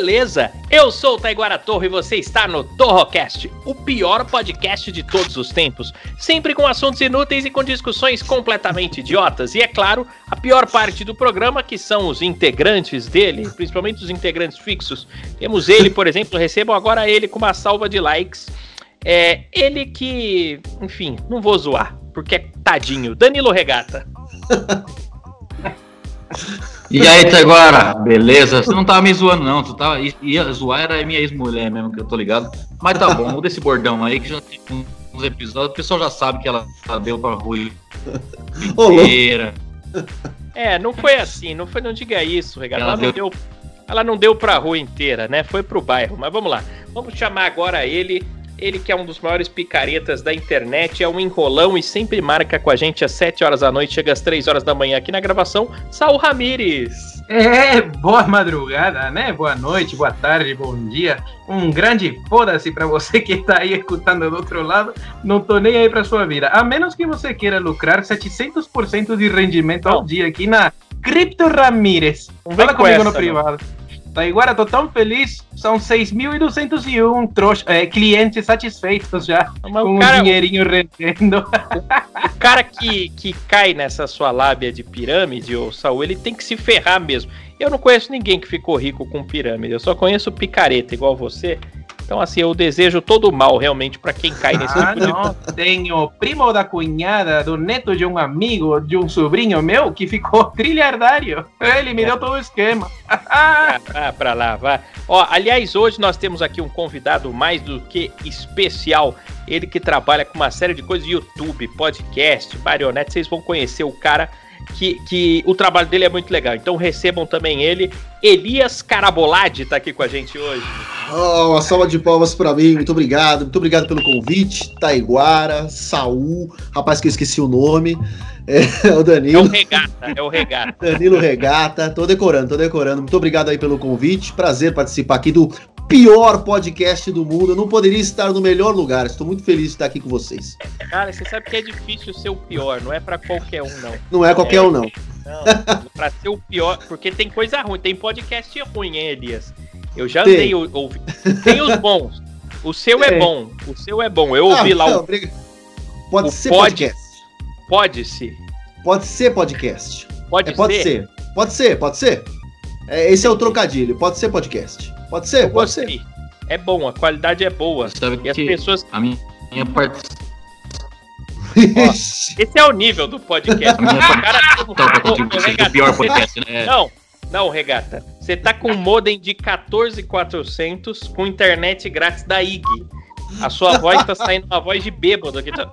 beleza? Eu sou o Taiguara Torre e você está no Torrocast, o pior podcast de todos os tempos, sempre com assuntos inúteis e com discussões completamente idiotas. E é claro, a pior parte do programa, que são os integrantes dele, principalmente os integrantes fixos. Temos ele, por exemplo, recebam agora ele com uma salva de likes. É ele que, enfim, não vou zoar, porque é tadinho. Danilo Regata. E aí, Taiguara, beleza? Você não tava me zoando, não. Tu tava, ia zoar era a minha ex-mulher mesmo, que eu tô ligado. Mas tá bom, muda esse bordão aí que já tem uns episódios. O pessoal já sabe que ela deu pra Rui inteira. É, não foi assim, não foi, não diga isso, Regata. Ela, Ela não deu, ela não deu pra rua inteira, né? Foi pro bairro. Mas vamos lá. Vamos chamar agora ele. Ele que é um dos maiores picaretas da internet, é um enrolão e sempre marca com a gente às 7 horas da noite, chega às 3 horas da manhã aqui na gravação. Saul Ramires. É, boa madrugada, né? Boa noite, boa tarde, bom dia. Um grande foda-se pra você que tá aí escutando do outro lado. Não tô nem aí pra sua vida. A menos que você queira lucrar 700% de rendimento ao Não. dia aqui na Cripto Ramírez. Não Fala com comigo essa, no não. privado. Tá, agora tô tão feliz. São 6.201 trouxa, é, clientes satisfeitos já. Mas com o cara, dinheirinho rendendo. o cara que, que cai nessa sua lábia de pirâmide, ô Saul, ele tem que se ferrar mesmo. Eu não conheço ninguém que ficou rico com pirâmide, eu só conheço picareta igual você. Então, assim, eu desejo todo o mal realmente pra quem cai nesse Ah, tipo de não. Tenho primo da cunhada, do neto de um amigo, de um sobrinho meu, que ficou trilhardário. Ele me deu todo o esquema. Ah, pra lá, vá. Ó, aliás, hoje nós temos aqui um convidado mais do que especial. Ele que trabalha com uma série de coisas, YouTube, podcast, marionete. Vocês vão conhecer o cara que, que o trabalho dele é muito legal. Então recebam também ele. Elias Carabolade tá aqui com a gente hoje. Oh, uma salva de palmas pra mim, muito obrigado, muito obrigado pelo convite. Taiguara, Saul, rapaz que eu esqueci o nome, é, o É o Danilo, regata, é o regata. Danilo Regata, tô decorando, tô decorando. Muito obrigado aí pelo convite, prazer participar aqui do pior podcast do mundo. Eu não poderia estar no melhor lugar, estou muito feliz de estar aqui com vocês. Cara, você sabe que é difícil ser o pior, não é pra qualquer um, não. Não é qualquer um, não. Não, pra ser o pior, porque tem coisa ruim, tem podcast ruim, hein, Elias? Eu já Tem. andei ou- ouvi. Tem os bons. O seu é Tem. bom, o seu é bom. Eu ouvi Ah, lá não, o Pode o ser pod- podcast. Pode-se. Pode ser podcast. Pode, É, pode ser. ser. Pode ser, pode ser. É, esse é o trocadilho. Pode ser podcast. Pode ser, Eu pode ser. É bom, a qualidade é boa. Sabe E as pessoas. a minha, minha participação Esse é o nível do podcast. A minha O cara o pior podcast, né? Não, não, Regata. Você tá com um modem de 14400 com internet grátis da IG. A sua voz tá saindo uma voz de bêbado aqui. Tá...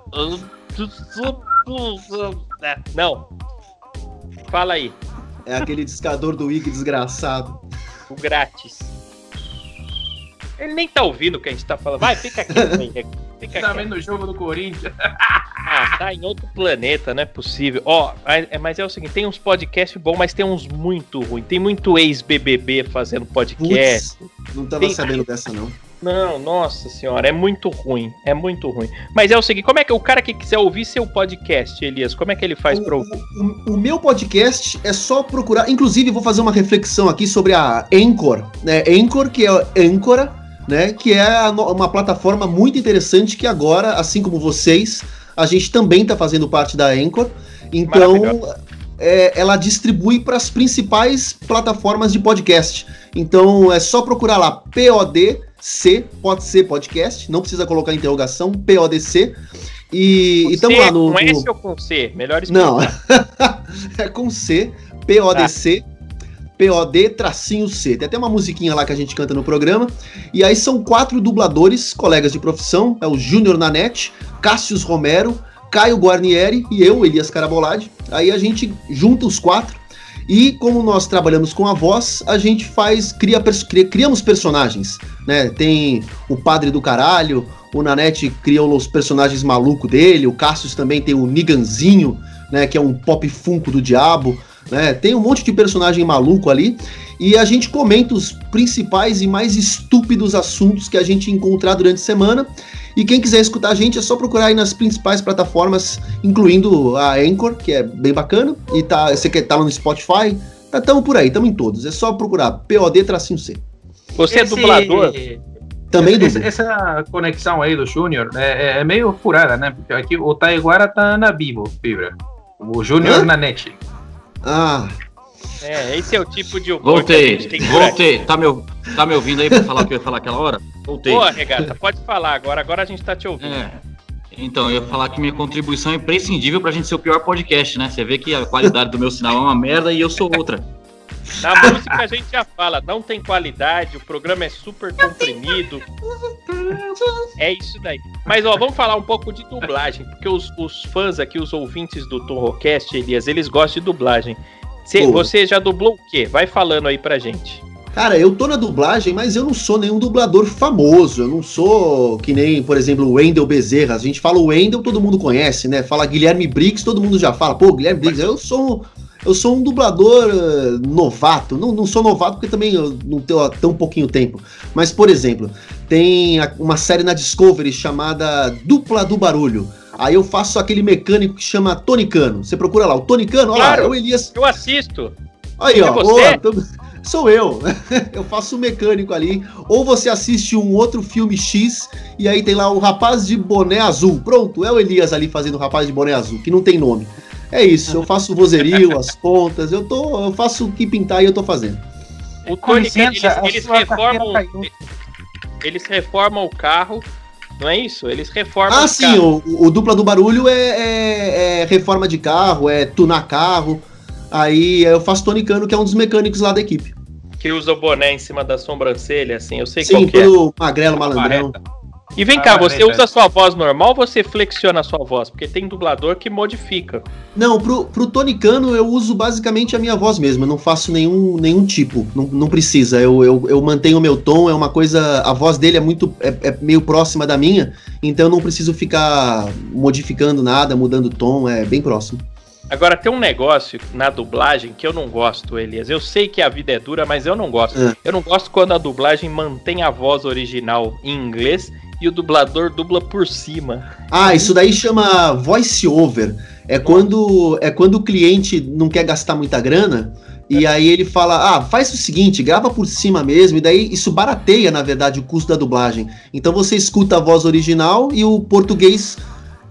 Não. Fala aí, É aquele discador do Wiki desgraçado. o grátis. Ele nem tá ouvindo o que a gente tá falando. Vai, fica aqui. Fica Tá vendo o jogo do Corinthians? Ah, tá em outro planeta, não é possível. Ó, é- mas é o seguinte, tem uns podcasts bons, mas tem uns muito ruins. Tem muito ex-BBB fazendo podcast. Putz, não tava Tem- sabendo dessa, não. Não, nossa senhora, é muito ruim, é muito ruim. Mas é o seguinte, como é que o cara que quiser ouvir seu podcast, Elias, como é que ele faz pra O, ouvir? o- o meu podcast é só procurar. Inclusive, vou fazer uma reflexão aqui sobre a Anchor, né? Anchor, que é Ancora, né? Que é uma plataforma muito interessante que agora, assim como vocês, a gente também está fazendo parte da Anchor. Então, é, ela distribui para as principais plataformas de podcast. Então, é só procurar lá PODC, pode ser podcast, não precisa colocar interrogação, PODC. E estamos C, lá no. Com no- S ou com C? Melhor explicar. não, é com C, PODC, POD tracinho C. Tem até uma musiquinha lá que a gente canta no programa. E aí são quatro dubladores, colegas de profissão, é o Júnior Nanete, Cássius Romero, Caio Guarnieri e eu, Elias Carabolade. Aí a gente junta os quatro e como nós trabalhamos com a voz, a gente faz, cria, cria- criamos personagens, né? Tem o Padre do Caralho, o Nanete criou os personagens malucos dele, o Cassius também tem o Niganzinho, né? Que é um pop funko do diabo, né? Tem um monte de personagem maluco ali. E a gente comenta os principais e mais estúpidos assuntos que a gente encontrar durante a semana. E quem quiser escutar a gente é só procurar aí nas principais plataformas, incluindo a Anchor, que é bem bacana. E tá, você quer tá lá no Spotify, tá, tamo por aí, tamo em todos. É só procurar POD-C. Você é Esse- dublador? Também essa, essa conexão aí do Júnior é, é meio furada, né? Porque aqui o Taiguara tá na Vivo, Fibra. O Júnior na net. Ah, É, esse é o tipo de humor Voltei, voltei. Tá me, tá me ouvindo aí pra falar o que eu ia falar aquela hora? Voltei. Boa, Regata, pode falar agora. Agora a gente tá te ouvindo. É. Então, eu ia falar que minha contribuição é imprescindível pra gente ser o pior podcast, né? Você vê que a qualidade do meu sinal é uma merda e eu sou outra. Na música a gente já fala, não tem qualidade, o programa é super comprimido. É isso daí. Mas ó, vamos falar um pouco de dublagem, porque os, os fãs aqui, os ouvintes do Torrocast, Elias, eles gostam de dublagem. Cê- você já dublou o quê? Vai falando aí pra gente. Cara, eu tô na dublagem, mas eu não sou nenhum dublador famoso. Eu não sou que nem, por exemplo, o Wendel Bezerra. A gente fala o Wendel, todo mundo conhece, né? Fala Guilherme Briggs, todo mundo já fala. Pô, Guilherme Briggs, eu sou, eu sou um dublador eh, novato. Não, não sou novato porque também eu não tenho tão pouquinho tempo. Mas, por exemplo, tem uma série na Discovery chamada Dupla do Barulho. Aí eu faço aquele mecânico que chama Tonicano. Você procura lá, o Tonicano, olha Claro. lá, é o Elias. Eu assisto. Aí, É ó, você? boa, tô- sou eu. eu faço o mecânico ali. Ou você assiste um outro filme X e aí tem lá o rapaz de boné azul. Pronto, é o Elias ali fazendo o rapaz de boné azul, que não tem nome. É isso, eu faço o vozerio, as pontas, eu tô, eu faço o que pintar e eu tô fazendo. O Com Tony, licença, eles, eles reformam. Eles reformam o carro. Não é isso? Eles reformam Ah, o sim, o, o dupla do barulho é, é- é reforma de carro, é tunar carro. Aí eu faço tonicano, que é um dos mecânicos lá da equipe. Que usa o boné em cima da sobrancelha, assim. Eu sei Sim, qual que é. pelo magrelo malandrão. E vem Ah, cá, você usa a sua voz normal ou você flexiona a sua voz? Porque tem dublador que modifica. Não, pro, pro tonicano eu uso basicamente a minha voz mesmo, eu não faço nenhum, nenhum tipo, não, não precisa, eu, eu, eu mantenho o meu tom, é uma coisa, a voz dele é muito, é, é meio próxima da minha, então eu não preciso ficar modificando nada, mudando o tom, é bem próximo. Agora, tem um negócio na dublagem que eu não gosto, Elias. Eu sei que a vida é dura, mas eu não gosto. É. Eu não gosto quando a dublagem mantém a voz original em inglês e o dublador dubla por cima. Ah, isso daí chama voice over, é quando, é quando o cliente não quer gastar muita grana, e aí ele fala, ah, faz o seguinte, grava por cima mesmo, e daí isso barateia, na verdade, o custo da dublagem. Então você escuta a voz original e o português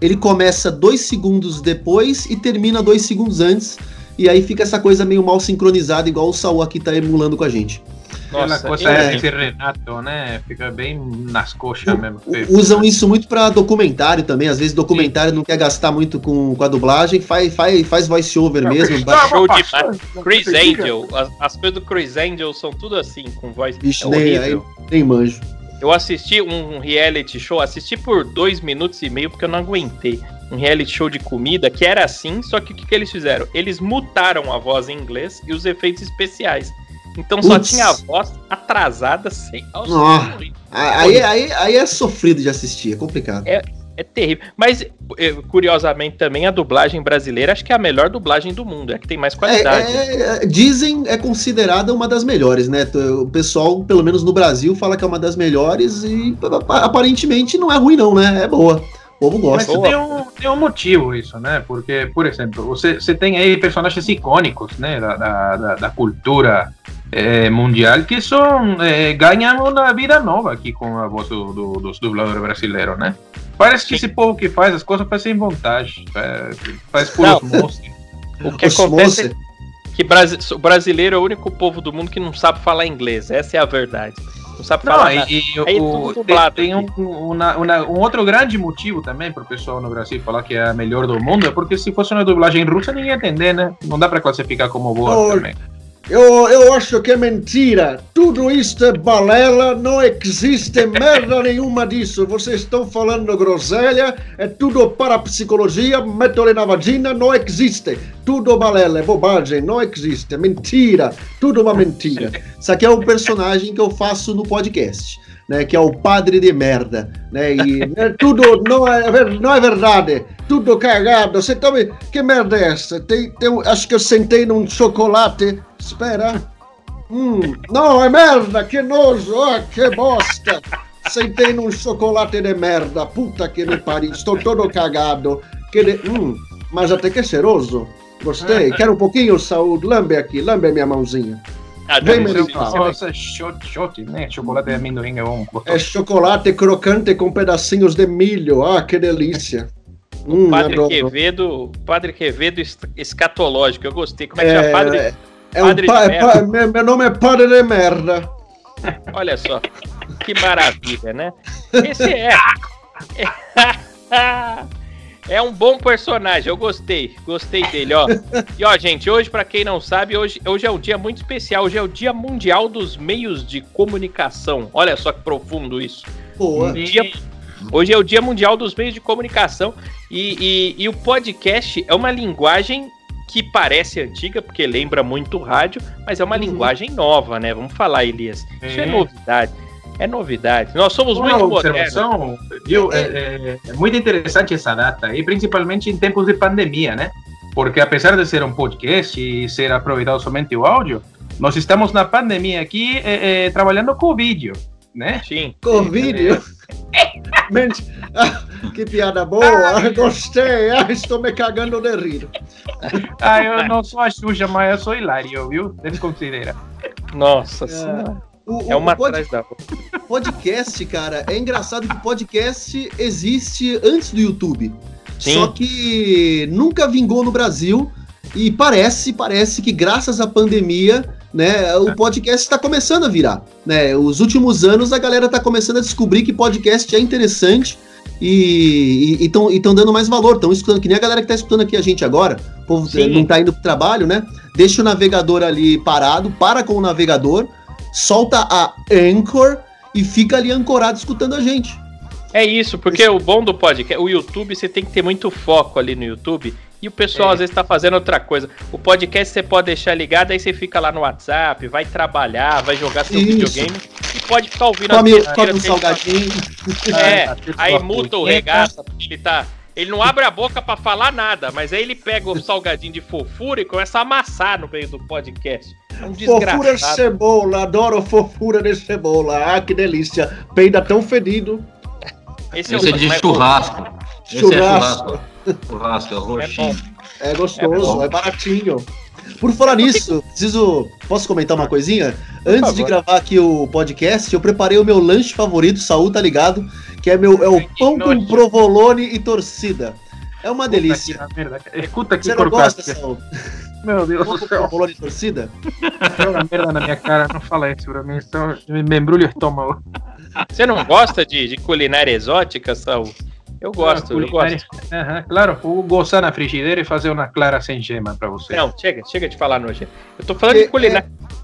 ele começa dois segundos depois e termina dois segundos antes. E aí fica essa coisa meio mal sincronizada, igual o Saul aqui tá emulando com a gente. Nossa, coisa é. desse Renato, né? Fica bem nas coxas mesmo. U- Usam isso muito pra documentário também. Às vezes documentário não quer gastar muito com, com a dublagem, faz, faz, faz voice over mesmo. Tá, Show mas demais. Chris o Angel, as, as coisas do Chris Angel são tudo assim, com voz. Vixe, é nem, aí, nem manjo. Eu assisti um reality show, assisti por dois minutos e meio porque eu não aguentei. Um reality show de comida que era assim, só que o que, que eles fizeram? Eles mutaram a voz em inglês e os efeitos especiais. Então só Putz. tinha a voz atrasada sem. É horrível. Aí, aí, aí é sofrido de assistir, é complicado. É terrível. Mas, eh, curiosamente, também a dublagem brasileira acho que é a melhor dublagem do mundo. É a que tem mais qualidade. É, é, dizem é considerada uma das melhores, né? O pessoal, pelo menos no Brasil, fala que é uma das melhores e apa- aparentemente não é ruim, não, né? É boa. O povo Mas gosta. Boa. tem um, tem um motivo isso, né? Porque, por exemplo, você, você tem aí personagens icônicos, né? Da, da- da cultura eh, mundial que são eh, ganham uma vida nova aqui com a voz do, do- dos dubladores brasileiros, né? Parece que Sim. esse povo que faz as coisas faz sem vontade, faz, por osmose. O que Os acontece é que brasi- o brasileiro é o único povo do mundo que não sabe falar inglês. Essa é a verdade. Não sabe Não, falar e, e Aí o- tudo tem, tem um, uma- uma- um outro grande motivo também para o pessoal no Brasil falar que é a melhor do mundo, é porque se fosse uma dublagem russa ninguém ia entender, né? Não dá para classificar como boa Ô, também. Eu, eu acho que é mentira. Tudo isto é balela, não existe merda nenhuma disso. Vocês estão falando groselha, é tudo parapsicologia, método na vagina, não existe. Tudo balela, é bobagem, não existe, é mentira. Tudo uma mentira. Isso aqui é um personagem que eu faço no podcast. Né, que é o padre de merda, né, e né, tudo não é, ver- não é verdade, tudo cagado, você tá me, que merda é essa? Tem, tem, acho que eu sentei num chocolate, espera, hum, não, é merda, que nojo, ah, que bosta, sentei num chocolate de merda, puta que me pariu, estou todo cagado, que de, hum, mas até que cheiroso, gostei, quero um pouquinho, saúde, lambe aqui, lambe a minha mãozinha. Ah, Vem, vai- Nossa, shot, shot, né? Chocolate de amendoim é bom. É chocolate crocante com pedacinhos de milho. Ah, que delícia. Hum, Padre adoro. Quevedo, Padre Quevedo es- escatológico, eu gostei. Como é que chama? É, Padre, é, um pa- é pa- meu, meu nome é Padre de Merda. olha só, que maravilha, né? Esse é. É um bom personagem, eu gostei, gostei dele, ó. E ó, gente, hoje, pra quem não sabe, hoje, hoje é um dia muito especial, hoje é o Dia Mundial dos Meios de Comunicação. Olha só que profundo isso. Boa. Dia- Hoje é o Dia Mundial dos Meios de Comunicação e, e- e o podcast é uma linguagem que parece antiga, porque lembra muito rádio, mas é uma Uhum. linguagem nova, né? Vamos falar, Elias. Isso é É. novidade. É novidade. Nós somos Uma muito modernos. observação, viu? É, é- é muito interessante essa data, e principalmente em tempos de pandemia, né? Porque apesar de ser um podcast e ser aproveitado somente o áudio, nós estamos na pandemia aqui é, é, trabalhando com o vídeo, né? Sim. Covid. Mente- Ah, que piada boa. Ah, Gostei. Ah, estou me cagando de rir. Ah, eu não sou a Xuxa, mas eu sou hilário, viu? Desconsidera. Nossa senhora. O, É uma o pod- atrás da podcast, cara, é engraçado que o podcast existe antes do YouTube. Sim. Só que nunca vingou no Brasil e parece, parece que graças à pandemia, né, o podcast está começando a virar, né? Os últimos anos a galera está começando a descobrir que podcast é interessante e estão dando mais valor, estão escutando, que nem a galera que está escutando aqui a gente agora, o povo Sim. não está indo pro trabalho, né? Deixa o navegador ali parado, para com o navegador, solta a Anchor e fica ali ancorado escutando a gente. É isso, porque o bom do podcast, o YouTube, você tem que ter muito foco ali no YouTube. E o pessoal É. às vezes tá fazendo outra coisa. O podcast você pode deixar ligado, aí você fica lá no WhatsApp, vai trabalhar, vai jogar seu Isso. videogame e pode ficar ouvindo Come, besteira come um tá- salgadinho. É, Ah, aí muta o regaço, porque ele tá. Ele não abre a boca pra falar nada, mas aí ele pega o salgadinho de fofura e começa a amassar no meio do podcast. É um Fofura de desgraçado. cebola, adoro fofura de cebola. Ah, que delícia. Peida tão fedido. Esse Esse é o- de churrasco. Esse é Churrasco. churrasco. Churrasco, é roxinho. É gostoso, bom. é, baratinho. Por falar nisso, preciso. Posso comentar uma coisinha? Antes de gravar aqui o podcast, eu preparei o meu lanche favorito, Saúl, tá ligado? Que é, meu, é o pão com provolone e torcida. É uma delícia. Escuta aqui, Você não gosta. Saúl? Meu Deus Pão do com céu. provolone e torcida? Joga merda na minha cara, não fala isso pra mim, então me me embrulha o estômago. Você não gosta de, de culinária exótica, Saul? Eu gosto, eu Culinária. gosto. Aham, claro, vou gozar na frigideira e fazer uma clara sem gema pra você. Não, chega, chega de falar nojento. Eu tô falando É, de culinária. É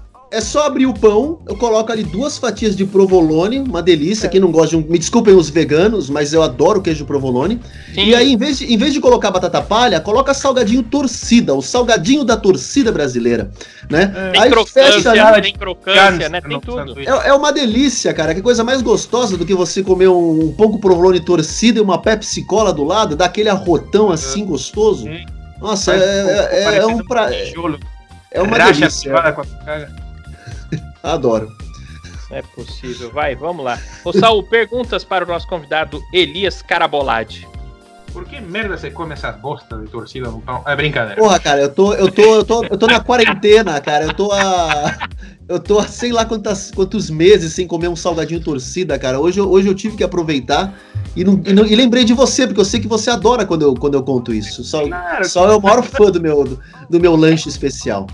só abrir o pão, eu coloco ali duas fatias de provolone, uma delícia. Quem não gosta de um. Me desculpem os veganos, mas eu adoro queijo provolone. Sim. E aí, em vez, de, em vez de colocar batata palha, coloca salgadinho torcida, o salgadinho da torcida brasileira, né? Tem aí crocância, fecha ali. tem crocância, né? Tem tudo. É, é uma delícia, cara. Que coisa mais gostosa do que você comer um, um pão com provolone torcida e uma Pepsi Cola do lado, dá aquele arrotão assim gostoso. Sim. Nossa, é, é- é um pra, é uma delícia. Adoro. Não é possível. Vai, vamos lá. Ô, Saul, perguntas para o nosso convidado Elias Carabolade. Por que merda você come essas bosta de torcida no pão? É brincadeira. Porra, cara, eu tô, eu tô, eu tô, eu tô na quarentena, cara. Eu tô a. Eu tô há sei lá quantas, quantos meses sem comer um salgadinho torcida, cara. Hoje, eu- hoje eu tive que aproveitar e, não- e não- e lembrei de você, porque eu sei que você adora quando eu, quando eu conto isso. Só, Claro. só é o maior fã do meu, do, do meu lanche especial.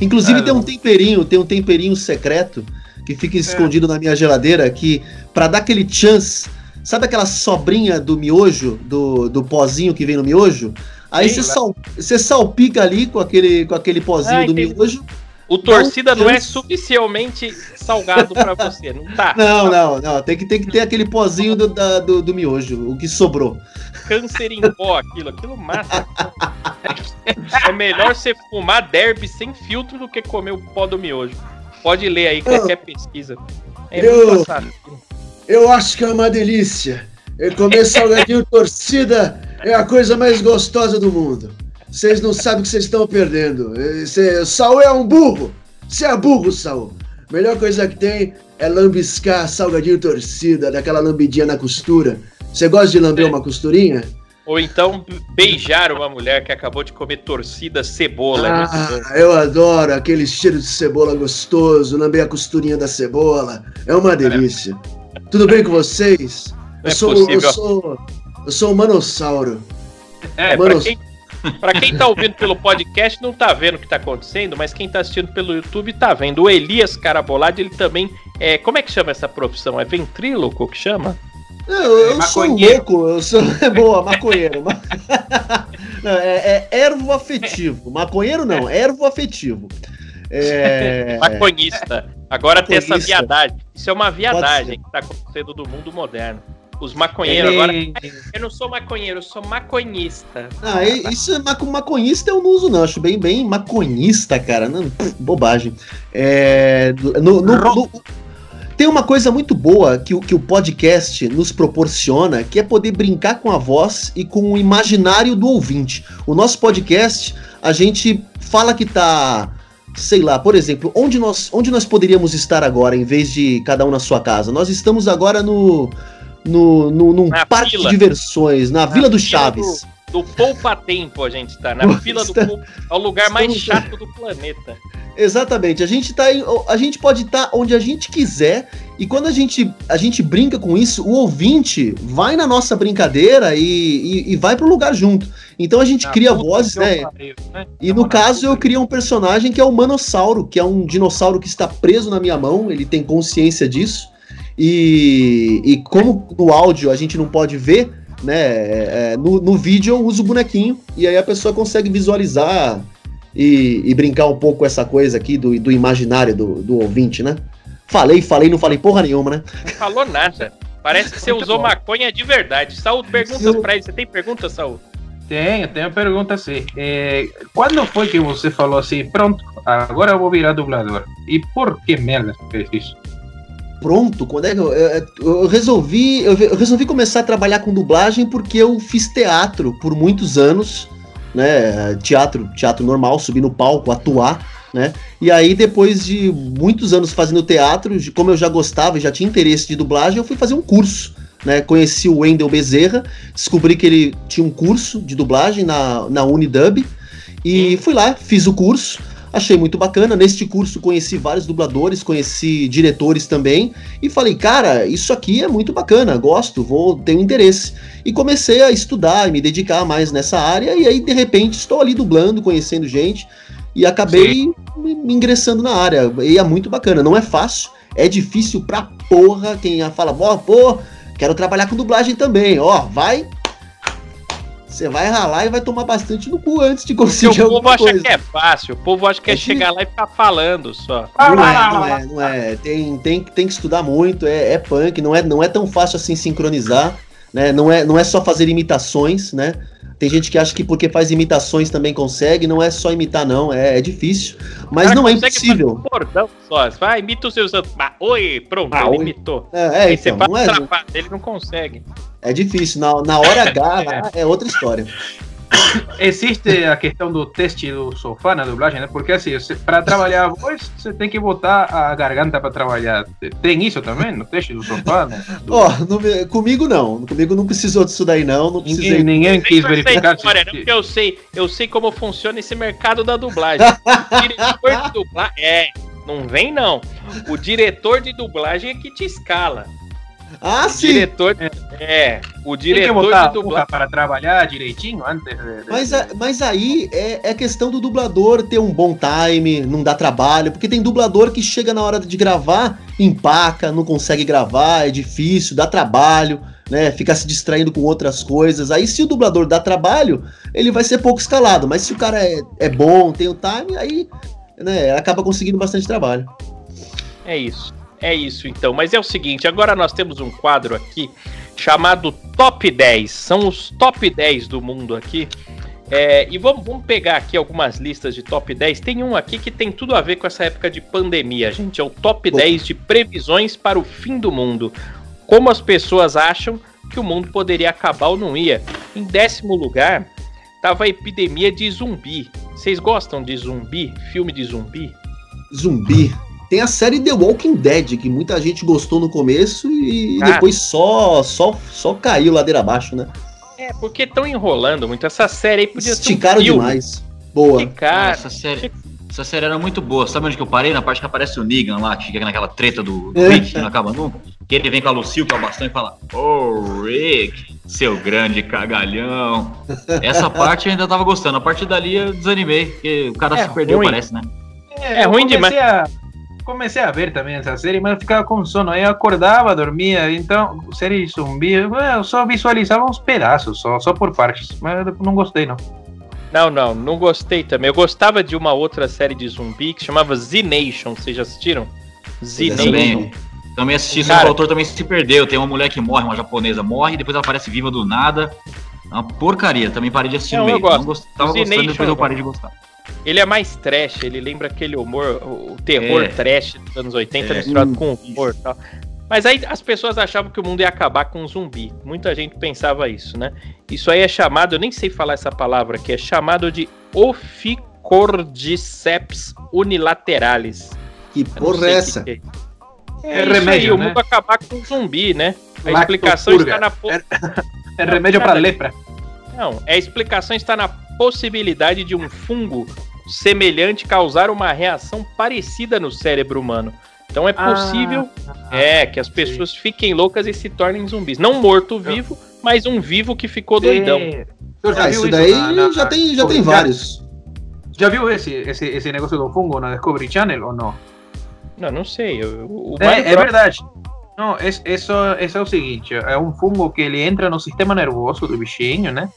Inclusive Ah, tem um temperinho, tem um temperinho secreto que fica escondido na minha geladeira que pra dar aquele chance, sabe aquela sobrinha do miojo, do, do pozinho que vem no miojo? Aí você, sal, você salpica ali com aquele, com aquele pozinho Ah, do entendi. miojo, O torcida não é chance. suficientemente salgado pra você, não tá? Não, não, não. Tem que, tem que ter aquele pozinho do, da- do, do miojo, o que sobrou. Câncer em pó, aquilo, aquilo mata. É melhor você fumar derby sem filtro do que comer o pó do miojo. Pode ler aí qualquer pesquisa. É Eu-. Eu acho que é uma delícia. E comer salgadinho torcida é a coisa mais gostosa do mundo. Vocês não sabem o que vocês estão perdendo. Esse, Saul é um burro. Você é burro, Saul. Melhor coisa que tem é lambiscar salgadinho torcida, daquela lambidinha na costura. Você gosta de lamber uma costurinha? Ou então beijar uma mulher que acabou de comer torcida cebola. é bom. Ah, eu adoro aquele cheiro de cebola gostoso, lamber a costurinha da cebola. É uma delícia. Tudo bem com vocês? Não Eu é sou, eu sou, eu sou um manossauro. É, Mano, pra quem, pra quem tá ouvindo pelo podcast, não tá vendo o que tá acontecendo, mas quem tá assistindo pelo YouTube tá vendo. O Elias Carabolade, ele também. É, como é que chama essa profissão? É ventríloco que chama? Eu, eu É sou maconheiro. louco, eu sou. É boa, maconheiro. Ma- Não, é, é ervo afetivo. Maconheiro não, ervo afetivo. É. Maconhista. Agora tem essa Maconhista. viadagem. Isso é uma viadagem que tá acontecendo do mundo moderno. Os maconheiros agora. Eu não sou maconheiro, eu sou maconhista. Ah, isso é maco- maconhista eu não uso, não. Acho bem, bem maconhista, cara. Não, pff, bobagem. É, no- no- no- tem uma coisa muito boa que, o- que o podcast nos proporciona, que é poder brincar com a voz e com o imaginário do ouvinte. O nosso podcast, a gente fala que tá. Sei lá, por exemplo, onde nós, onde nós poderíamos estar agora, em vez de cada um na sua casa? Nós estamos agora no. No, no num Na parque fila. de diversões, na, Vila do Chaves. Do Poupa Tempo a gente tá. Na Pô, fila do Poupa. É o lugar mais estamos- chato do planeta. Exatamente. A gente tá em- a gente pode estar onde a gente quiser e quando a gente, a gente brinca com isso, o ouvinte vai na nossa brincadeira e, e, e vai pro lugar junto. Então a gente Ah, cria vozes, né? né? E no caso eu criei um personagem que é o Manossauro, que é um dinossauro que está preso na minha mão, ele tem consciência disso. E, e como no áudio a gente não pode ver, né? é, é, no, no vídeo eu uso o bonequinho e aí a pessoa consegue visualizar e, e brincar um pouco com essa coisa aqui do, do imaginário do, do ouvinte, né? Falei, falei, não falei porra nenhuma, né? Não falou nada. Parece que você Muito usou bom. maconha de verdade. Saúl, perguntas Eu- pra ele. Você tem perguntas, Saúl? Tenho, tenho pergunta assim. É, quando foi que você falou assim, pronto, agora eu vou virar dublador? E por que merda você fez isso? Pronto, quando é que eu, eu- eu resolvi, eu, eu resolvi começar a trabalhar com dublagem porque eu fiz teatro por muitos anos, né? Teatro, teatro normal, subir no palco, atuar, né? E aí depois de muitos anos fazendo teatro, de- como eu já gostava e já tinha interesse de dublagem, eu fui fazer um curso, né? Conheci o Wendel Bezerra, descobri que ele tinha um curso de dublagem na, na Unidub e fui lá, fiz o curso. Achei muito bacana. Neste curso conheci vários dubladores, conheci diretores também. E falei, cara, isso aqui é muito bacana, gosto, vou tenho interesse. E comecei a estudar e me dedicar mais nessa área. E aí, de repente, estou ali dublando, conhecendo gente. E acabei me, ingressando na área. E é muito bacana. Não é fácil, é difícil pra porra. Quem fala, pô, quero trabalhar com dublagem também. Ó, vai. Você vai ralar e vai tomar bastante no cu antes de Porque conseguir o povo alguma acha coisa. que é fácil. O povo acha que é, É que- chegar lá e ficar falando só. Não é, não é, não é. Tem, tem, tem que estudar muito, é, é punk, não é, não é tão fácil assim sincronizar, né? Não é, não é só fazer imitações, né? Tem gente que acha que porque faz imitações também consegue, não é só imitar, não, é, é difícil. Mas cara não é impossível. um bordão só. Vai, imita os seus. Ah, oi, pronto, Ah, ele oi. imitou. É, é, Aí você então, não faz é, travado, ele não consegue. é difícil. Na, na hora H lá é outra história. Existe a questão do teste do sofá na dublagem, né? Porque assim, para trabalhar a voz, você tem que botar a garganta para trabalhar. Tem isso também no teste do sofá? né? Ó, não me- comigo não. Comigo não precisou disso daí, não. Não Ninguém, precisei. ninguém quis com essa verificar. história, se- eu sei, eu sei como funciona esse mercado da dublagem. Diretor de dublagem. É, não vem não. O diretor de dublagem é que te escala. Ah, O sim. diretor. É, o Tem que diretor botar de dublagem. para trabalhar direitinho antes de. de- Mas, a- mas aí é, é questão do dublador ter um bom time, não dá trabalho, porque tem dublador que chega na hora de gravar, empaca, não consegue gravar, é difícil, dá trabalho, né? Fica se distraindo com outras coisas. Aí, se o dublador dá trabalho, ele vai ser pouco escalado, mas se o cara é, é bom, tem o time, aí né, acaba conseguindo bastante trabalho. É isso. É isso então. Mas é o seguinte, agora nós temos um quadro aqui chamado Top 10. São os top 10 do mundo aqui. É, e vamos, vamos pegar aqui algumas listas de top 10. Tem um aqui que tem tudo a ver com essa época de pandemia, gente. É o top Bom. 10 de previsões para o fim do mundo. Como as pessoas acham que o mundo poderia acabar ou não ia. Em décimo lugar, tava a epidemia de zumbi. Vocês gostam de zumbi? Filme de zumbi? Zumbi. Tem a série The Walking Dead, que muita gente gostou no começo e Cara. depois só, só, só caiu ladeira abaixo, né? É, porque estão enrolando muito. Essa série aí podia Esticaram ser um demais. Boa. Esticaram. essa, série, essa série era muito boa. Sabe onde que eu parei? Na parte que aparece o Negan lá, que fica naquela treta do, É. Rick, que não acaba nunca. Que ele vem com a Lucille, que é o bastão, e fala: Ô Rick, seu grande cagalhão. Essa parte eu ainda tava gostando. A partir dali eu desanimei, porque o cara É se perdeu, ruim. parece, né? É eu ruim comecei A, comecei a ver também essa série, mas eu ficava com sono. Aí eu acordava, dormia. Então, série de zumbi, eu eu só visualizava uns pedaços, só, só por partes. Mas eu não gostei, não. Não, não, não gostei também. Eu gostava de uma outra série de zumbi que chamava Z-Nation. Vocês já assistiram? Z-Nation. Também. Também assisti, só que o autor também se perdeu. Tem uma mulher que morre, uma japonesa morre, e depois ela aparece viva do nada. É uma porcaria. Também parei de assistir Não, no eu meio. gosto. Não gost- tava Z gostando, Nation depois eu eu parei de gostar. Ele é mais trash, ele lembra aquele humor, o terror É. trash dos anos 80 É. misturado Hum. com humor e tal. Mas aí as pessoas achavam que o mundo ia acabar com um zumbi. Muita gente pensava isso, né? Isso aí é chamado, eu nem sei falar essa palavra aqui, é chamado de oficordyceps unilateralis. Que porra é o essa? que que é. É isso remédio, aí, o né? mundo acabar com um zumbi, né? A Lactopurga. explicação está na po- É remédio para lepra. Não, a explicação está na possibilidade de um fungo semelhante causar uma reação parecida no cérebro humano. Então é possível é que as pessoas fiquem loucas e se tornem zumbis. Não morto-vivo, mas um vivo que ficou doidão. É, tu já Ah, viu isso daí na- na- já tem, já tem vários. Já viu esse, esse, esse negócio do fungo na Discovery Channel ou não? Não, não sei. O, o É, é verdade. Não, es- isso, isso é o seguinte, é um fungo que ele entra no sistema nervoso do bichinho, né?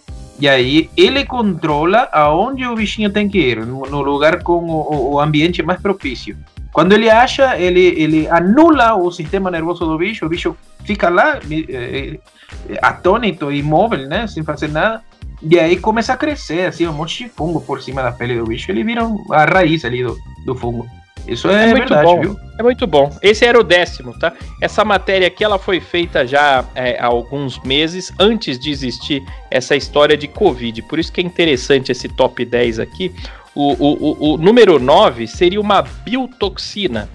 E aí ele controla aonde o bichinho tem que ir, no, lugar com o, o- ambiente mais propício. Quando ele acha, ele, ele anula o sistema nervoso do bicho, o bicho fica lá eh, eh, atônito, imóvel, né? Sem fazer nada. E aí começa a crescer, assim, um monte de fungo por cima da pele do bicho. Ele vira a raiz ali do, do fungo. Isso é, É muito verdade, bom. viu? É muito bom. Esse era o décimo, tá? Essa matéria aqui ela foi feita já é, há alguns meses antes de existir essa história de Covid. Por isso que é interessante esse top 10 aqui. O, o, o, o número 9 seria uma biotoxina.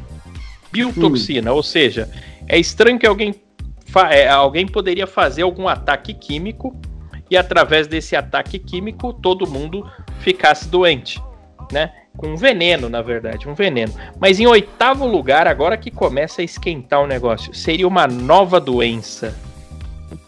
Biotoxina, ou seja, é estranho que alguém, é, alguém poderia fazer algum ataque químico e através desse ataque químico todo mundo ficasse doente, né? Com um veneno, na verdade, um veneno. Mas em oitavo lugar, agora que começa a esquentar o negócio, seria uma nova doença.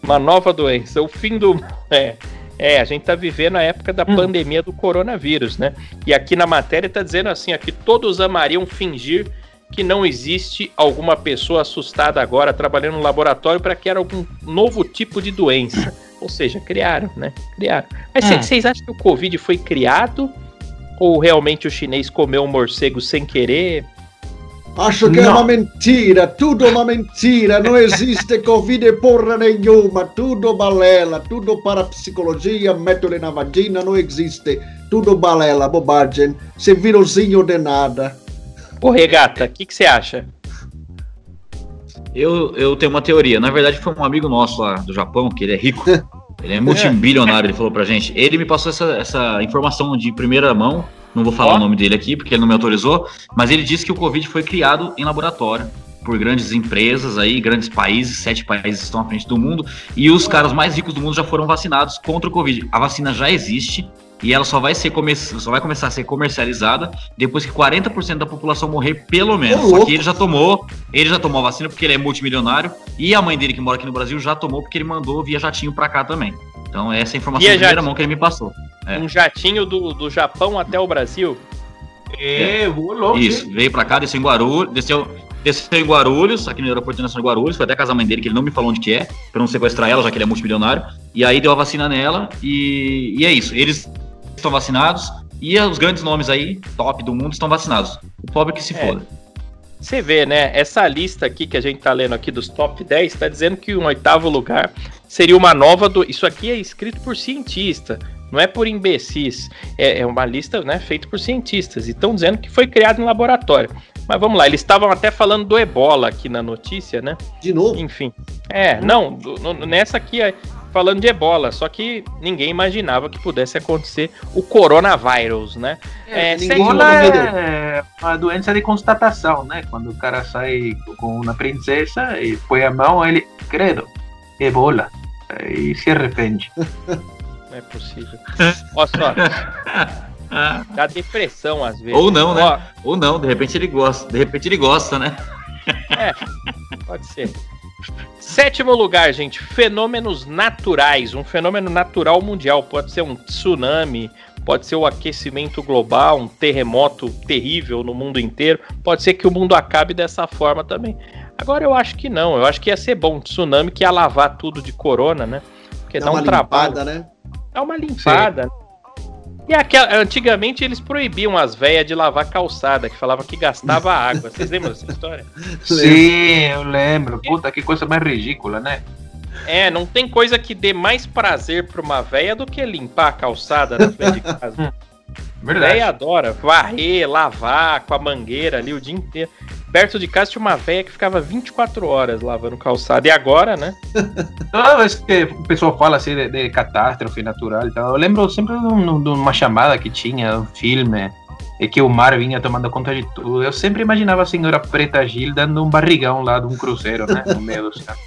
Uma nova doença. O fim do. É, é a gente tá vivendo a época da Hum. pandemia do coronavírus, né? E aqui na matéria tá dizendo assim: aqui todos amariam fingir que não existe alguma pessoa assustada agora trabalhando no laboratório para criar algum novo tipo de doença. Ou seja, criaram, né? Criaram. Mas Hum. vocês acham que o Covid foi criado? Ou realmente o chinês comeu um morcego sem querer? Acho que é Não. uma mentira, tudo uma mentira, não existe Covid porra nenhuma, tudo balela, tudo para psicologia, método na vagina, não existe, tudo balela, bobagem, sem viruzinho de nada. Ô, Regata, o que que você acha? Eu, eu tenho uma teoria. Na verdade, foi um amigo nosso lá do Japão, que ele é rico. Ele é multibilionário, ele falou pra gente. Ele me passou essa, essa informação de primeira mão. Não vou falar Ó. o nome dele aqui, porque ele não me autorizou. Mas ele disse que o Covid foi criado em laboratório por grandes empresas aí, grandes países, sete países estão à frente do mundo, e os caras mais ricos do mundo já foram vacinados contra o Covid. A vacina já existe e ela só vai, ser come só vai começar a ser comercializada depois que 40% da população morrer, pelo menos. Só que ele já tomou, ele já tomou a vacina porque ele é multimilionário, e a mãe dele que mora aqui no Brasil já tomou porque ele mandou via jatinho pra cá também. Então essa é a informação de primeira mão que ele me passou. É. Um jatinho do, do Japão até o Brasil? É, voou louco. Isso, hein? veio pra cá, desceu em Guarulhos, desceu, desceu em Guarulhos, aqui no aeroporto internacional de Guarulhos, foi até a casa da mãe dele, que ele não me falou onde que é, pra não sequestrar ela, já que ele é multimilionário. E aí deu a vacina nela, e, e é isso. Eles estão vacinados, E os grandes nomes aí, top do mundo, estão vacinados. O pobre que se É. foda. Você vê, né? Essa lista aqui que a gente tá lendo aqui dos top 10 tá dizendo que um oitavo lugar seria uma nova do. Isso aqui é escrito por cientista, não é por imbecis. É, é uma lista, né, feita por cientistas. E estão dizendo que foi criado em laboratório. Mas vamos lá, eles estavam até falando do ebola aqui na notícia, né? De novo. Enfim. É, não, do- no- nessa aqui é falando de ebola, só que ninguém imaginava que pudesse acontecer o coronavírus, né? É, sétimo Ebola é uma doença de constatação, né? Quando o cara sai com uma princesa e põe a mão, ele, credo, ebola. E se arrepende. Não é possível. Olha só, dá depressão às vezes. Ou não, né? Ó, Ou não, de repente ele gosta. De repente ele gosta, né? pode ser. Sétimo lugar, gente, fenômenos naturais. Um fenômeno natural mundial. Pode ser um tsunami, pode ser o aquecimento global, um terremoto terrível no mundo inteiro. Pode ser que o mundo acabe dessa forma também. Agora eu acho que não. Eu acho que ia ser bom um tsunami que ia lavar tudo de corona, né? Porque Dá dá, uma um trabalho. limpada, né? Dá uma limpada. E aquela, antigamente eles proibiam as velhas de lavar calçada, que falava que gastava água. Vocês lembram dessa história? Sim, eu lembro. Puta, que coisa mais ridícula, né? É, não tem coisa que dê mais prazer pra uma véia do que limpar a calçada na frente de casa. Verdade. véia adora varrer, lavar com a mangueira ali o dia inteiro. Perto de casa tinha uma véia que ficava 24 horas lavando calçada. E agora, né? Toda vez que o pessoal fala assim de, de catástrofe natural e tal, eu lembro sempre de, um- de uma chamada que tinha, um filme, e que o mar vinha tomando conta de tudo. Eu sempre imaginava a senhora Preta Gil dando um barrigão lá de um cruzeiro, né? No meio do oceano.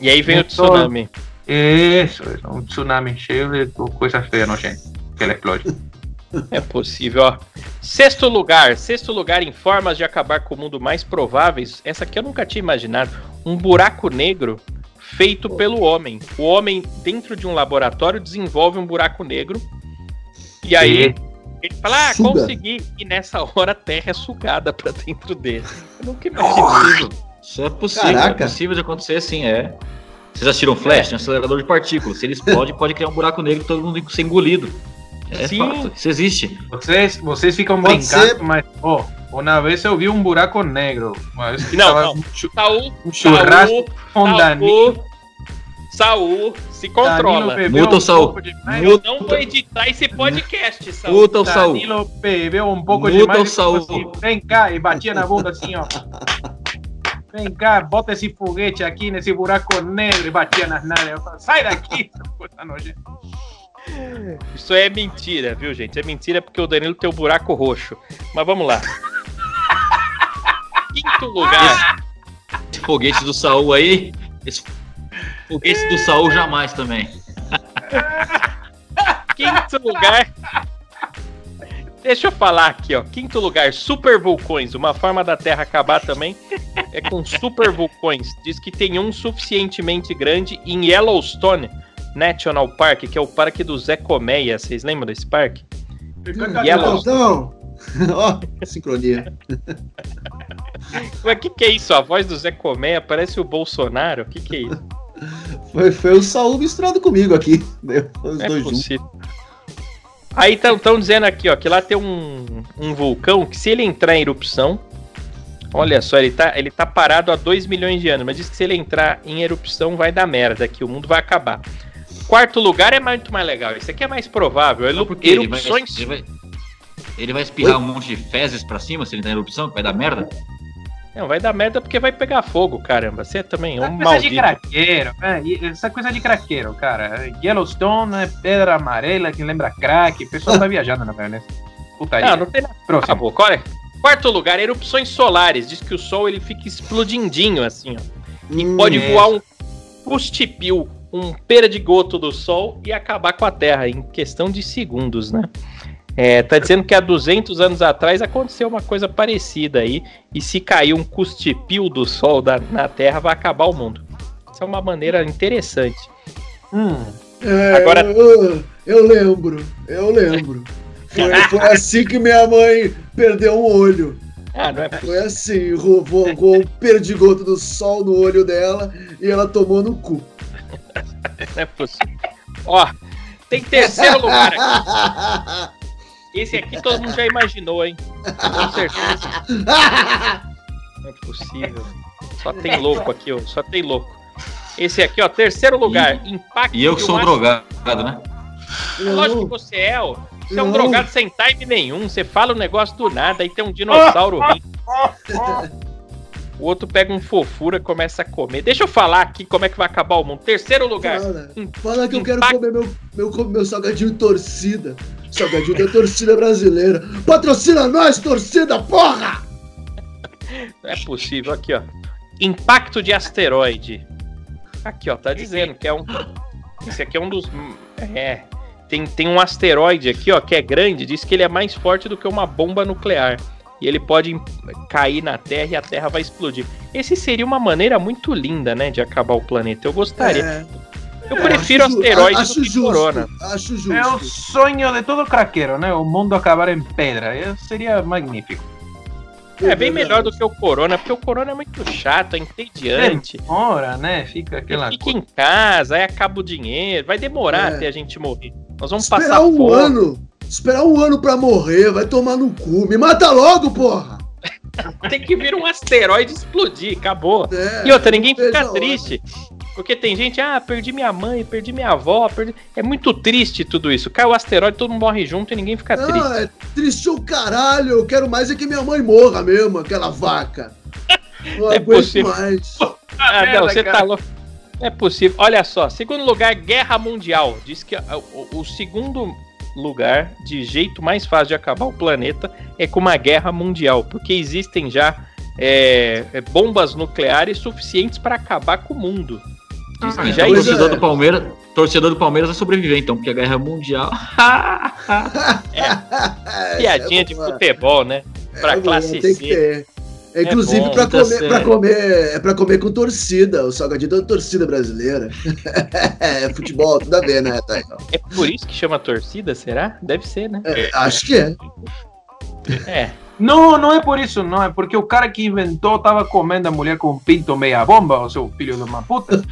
E aí vem o Então- tsunami. Isso, isso, um tsunami cheio de coisa feia nojenta, que ela explode. É possível, ó. Sexto lugar, sexto lugar em formas de acabar com o mundo mais prováveis. Essa aqui eu nunca tinha imaginado. Um buraco negro feito pelo homem. O homem, dentro de um laboratório, desenvolve um buraco negro. E aí ele fala, ah, Suga. consegui. E nessa hora a terra é sugada pra dentro dele. Eu nunca imaginei. Isso é possível, Caraca. é possível de acontecer sim, é. Vocês assistiram Flash, tem um acelerador de partículas. Se ele explode, pode criar um buraco negro e todo mundo ser engolido. É Sim. fato, isso existe. Vocês, vocês ficam Pode brincando, ser. mas, ó, uma vez eu vi um buraco negro. Uma vez que Não, tava não. um Saul, um churrasco Saul, com Danilo. Saul, Saul, se Danilo controla. Muta o um demais. Eu não vou editar esse podcast, Saul. Puta o Saul. Danilo bebeu um pouco Muta demais o e falou Saul. assim, vem cá, e batia na bunda assim, ó. Vem cá, bota esse foguete aqui nesse buraco negro e batia nas falava, sai daqui, coisa nojenta. Isso é mentira, viu, gente? É mentira porque o Danilo tem o buraco roxo. Mas vamos lá. Quinto lugar. Esse foguete do Saul aí. Esse foguete do Saul jamais também. Quinto lugar. Deixa eu falar aqui, ó. Quinto lugar, super vulcões. Uma forma da Terra acabar também é com super vulcões. Diz que tem um suficientemente grande em Yellowstone National Park, que é o parque do Zé Colmeia. Vocês lembram desse parque? Yellow. Então, ó, sincronia. Mas o que, que é isso? A voz do Zé Colmeia parece o Bolsonaro? O que, que é isso? Foi, foi o Saul misturado comigo aqui. né? Os Não é dois juntos. Aí estão dizendo aqui, ó, que lá tem um, um vulcão que se ele entrar em erupção, olha só, ele tá, ele tá parado há 2 milhões de anos, mas diz que se ele entrar em erupção vai dar merda, que o mundo vai acabar. Quarto lugar é muito mais legal, esse aqui é mais provável. Eru- Porque ele vai, ele vai, ele vai espirrar um monte de fezes pra cima se ele tá em erupção, que vai dar merda? Não, vai dar merda porque vai pegar fogo, caramba. Você também é Essa um coisa de maldito. craqueiro, é, e essa coisa de craqueiro, cara. Yellowstone é pedra amarela que lembra crack. O pessoal tá viajando na maionese. Putaria. Não, não tem nada. Próximo. Acabou, olha. Quarto lugar, erupções solares. Diz que o Sol ele fica explodindinho assim, ó. E Hum, pode é. voar um pustipil, um perdigoto do Sol e acabar com a Terra em questão de segundos, né? É, tá dizendo que há 200 anos atrás aconteceu uma coisa parecida aí, e se cair um custipil do Sol da- na Terra, vai acabar o mundo. Isso é uma maneira interessante. Hum. É, Agora- eu, eu lembro, eu lembro. Foi, foi assim que minha mãe perdeu um olho. Ah, não é Foi assim, roubou um perdigoto do sol no olho dela e ela tomou no cu. Não é possível. Ó, tem terceiro lugar aqui. Esse aqui todo mundo já imaginou, hein? Com certeza. Não é possível. Só tem louco aqui, ó. Só tem louco. Esse aqui, ó, terceiro lugar. Impacto E eu que sou um drogado, né? É lógico que você é, ó. Você é um drogado sem time nenhum. Você fala um negócio do nada, aí tem um dinossauro rindo. O outro pega um fofura e começa a comer. Deixa eu falar aqui como é que vai acabar o mundo. Terceiro lugar. Fala, fala que eu quero comer meu, meu, meu salgadinho torcida. Salgadinho da torcida brasileira. Patrocina nós, torcida, porra! Não é possível. Aqui, ó. Impacto de asteroide. Aqui, ó. Tá dizendo que é um. Esse aqui é um dos. É. Tem, tem um asteroide aqui, ó, que é grande. Diz que ele é mais forte do que uma bomba nuclear. E ele pode cair na Terra e a Terra vai explodir. Esse seria uma maneira muito linda, né, de acabar o planeta. Eu gostaria. É, Eu prefiro acho ju- asteroide acho do que justo, corona. Acho justo. É o sonho de todo craqueiro, né? O mundo acabar em pedra. É, seria magnífico. É bem melhor do que o corona, porque o corona é muito chato, é entediante. Ora, né? Fica aquela Fica em casa, aí acaba o dinheiro. Vai demorar É. até a gente morrer. Nós vamos Esperar passar um fome. ano. Esperar um ano pra morrer, vai tomar no cu. Me mata logo, porra! Tem que vir um asteroide explodir, acabou. É, E outra, ninguém fica triste. Porque tem gente, ah, perdi minha mãe, perdi minha avó, perdi... É muito triste tudo isso. Cai o asteroide, todo mundo morre junto e ninguém fica triste. Ah, é triste o caralho. Eu quero mais é que minha mãe morra mesmo, aquela vaca. Não É aguento possível. mais. Ah, não, você cara. tá louco. É possível. Olha só, segundo lugar, Guerra Mundial. Diz que ah, o, o segundo lugar, de jeito mais fácil de acabar o planeta, é com uma guerra mundial. Porque existem já é, é, bombas nucleares suficientes para acabar com o mundo. Diz que Ah, já pois existe. torcedor é. do Palmeiras, torcedor do Palmeiras vai sobreviver, então, porque a guerra mundial. É, Piadinha é de boa. futebol, né? Pra É classe tem C. ter. É, inclusive pra, tá comer, pra comer, é pra comer com torcida, o salgadinho da torcida brasileira. é, futebol, tudo a ver, né, Taio? É por isso que chama torcida, será? Deve ser, né? É, acho que é. É. Não, não é por isso, não. É porque o cara que inventou tava comendo a mulher com um pinto meia bomba, o seu filho de uma puta.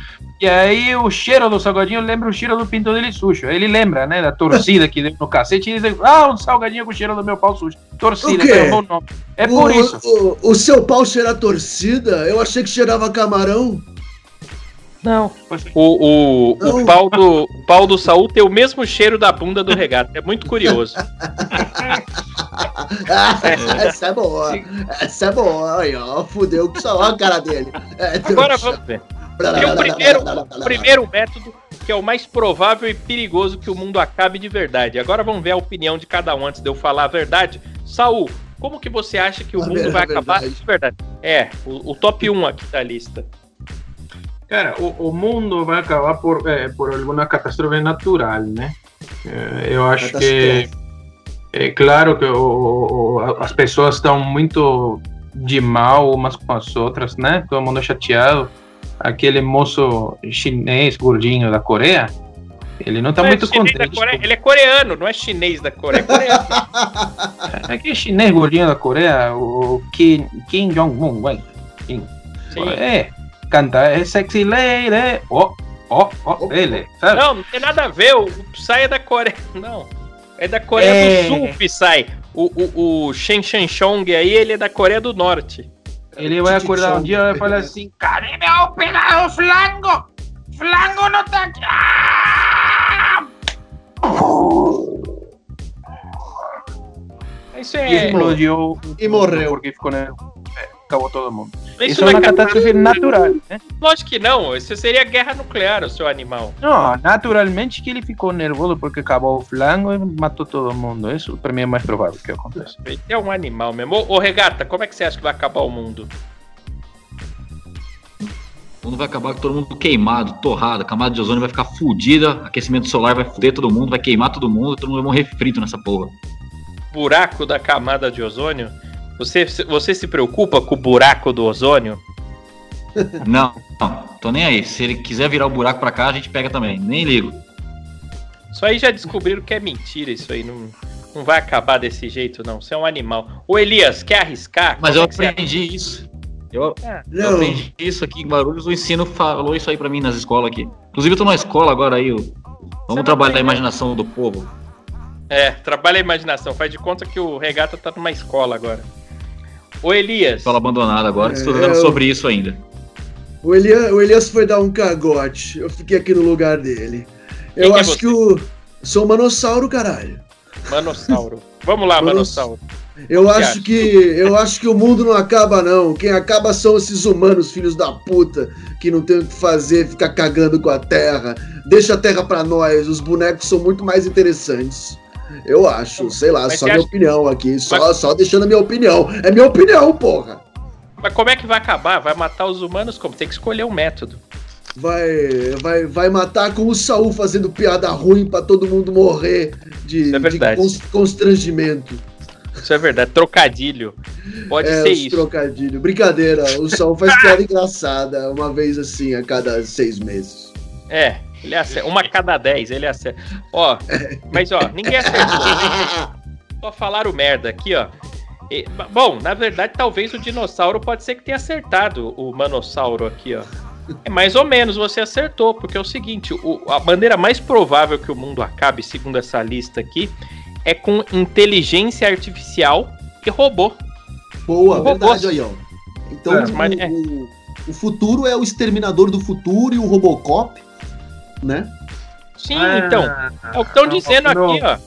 E aí o cheiro do salgadinho lembra o cheiro do pinto dele sujo. Ele lembra, né, da torcida que deu no cacete e diz, ah, um salgadinho com cheiro do meu pau sujo. Torcida, O quê? é um bom nome. É por o, isso. O, o seu pau cheira torcida? Eu achei que cheirava camarão. Não. O, o, Não. o, pau do, o pau do Saul tem o mesmo cheiro da bunda do regata. É muito curioso. Essa é boa. Essa é boa. Aí, ó, fudeu que só a cara dele. É, Agora vamos ver. Tem o primeiro, o primeiro método, que é o mais provável e perigoso que o mundo acabe de verdade. Agora vamos ver a opinião de cada um antes de eu falar a verdade. Saul, como que você acha que o A mundo vai acabar de verdade? É, o, o top 1 aqui da lista. Cara, o, o mundo vai acabar por, eh, por alguma catástrofe natural, né? Eh, eu acho que é claro que o- o- as pessoas estão muito de mal umas com as outras, né? Todo mundo chateado. Aquele moço chinês gordinho da Coreia, ele não tá Não é muito da contente. Coreia, ele é coreano, não é chinês da Coreia, é coreano. Aquele chinês gordinho da Coreia, o Kim, Kim Jong-un, ué. Kim. Sim. É, canta é sexy lady, ó, ó, ó, ele, sabe? Não, não tem nada a ver. O, o Psy é da Coreia. Não. É da Coreia É. do Sul, o Psy. O, o, o Shen Shen Chong aí, ele é da Coreia do Norte. Ele vai acordar um dia e vai falar assim: Cadê meu pelado flango? Flango não tá aqui! Ah! Isso E é. explodiu. E morreu. Porque ficou, né? É, acabou todo mundo. Isso, Isso é não uma é catástrofe natural, né? Lógico que não. Isso seria guerra nuclear, o seu animal. Não, naturalmente que ele ficou nervoso porque acabou o flango e matou todo mundo. Isso pra mim é mais provável que aconteça. Ele é um animal mesmo. Ô, ô, Regata, como é que você acha que vai acabar o mundo? O mundo vai acabar com todo mundo queimado, torrado, a camada de ozônio vai ficar fudida, aquecimento solar vai fuder todo mundo, vai queimar todo mundo, todo mundo vai morrer frito nessa porra. Buraco da camada de ozônio? Você, você se preocupa com o buraco do ozônio? Não, não, tô nem aí. Se ele quiser virar o buraco pra cá, a gente pega também, nem ligo. Isso aí já descobriram que é mentira, isso aí não, não vai acabar desse jeito, não. Você é um animal. Ô Elias, quer arriscar? Mas Como eu é que você- aprendi isso. Eu, Ah, eu aprendi isso aqui em Guarulhos, o ensino falou isso aí pra mim nas escolas aqui. Inclusive eu tô numa escola agora aí, vamos trabalhar a imaginação do povo. É, trabalha a imaginação. Faz de conta que o Regata tá numa escola agora. Ô Elias, Escola abandonada agora, É, estudando eu- sobre isso ainda. O Elias, o Elias foi dar um cagote. Eu fiquei aqui no lugar dele. Quem Eu que é acho você? que o. Sou um manossauro, caralho. Manossauro. Vamos lá, Manos- Manossauro. Eu que acho acha? que. Eu acho que o mundo não acaba, não. Quem acaba são esses humanos, filhos da puta, que não tem o que fazer, ficar cagando com a terra. Deixa a terra pra nós. Os bonecos são muito mais interessantes. Eu acho, sei lá, Mas só minha acha- opinião aqui. Só, Mas- só deixando a minha opinião. É minha opinião, porra. Mas como é que vai acabar? Vai matar os humanos como? Tem que escolher um método. Vai, vai, vai matar com o Saul fazendo piada ruim pra todo mundo morrer de, é de constrangimento. Isso é verdade. Trocadilho. Pode é, ser isso. trocadilhos. Brincadeira, o Saul faz piada engraçada uma vez assim a cada seis meses. É, ele acerta. Uma cada dez, ele acerta. Ó, mas ó, ninguém acertou. Só falaram merda aqui, ó. E, bom, na verdade, talvez o dinossauro pode ser que tenha acertado o manossauro aqui, ó. É mais ou menos, você acertou, porque é o seguinte, o- a maneira mais provável que o mundo acabe, segundo essa lista aqui, é com inteligência artificial e robô. Boa, Robôs. verdade aí, ó. Então, É, o- mas é. o, o futuro é o exterminador do futuro e o Robocop, né? Sim, Ah, então, é o que estão dizendo não. aqui, ó.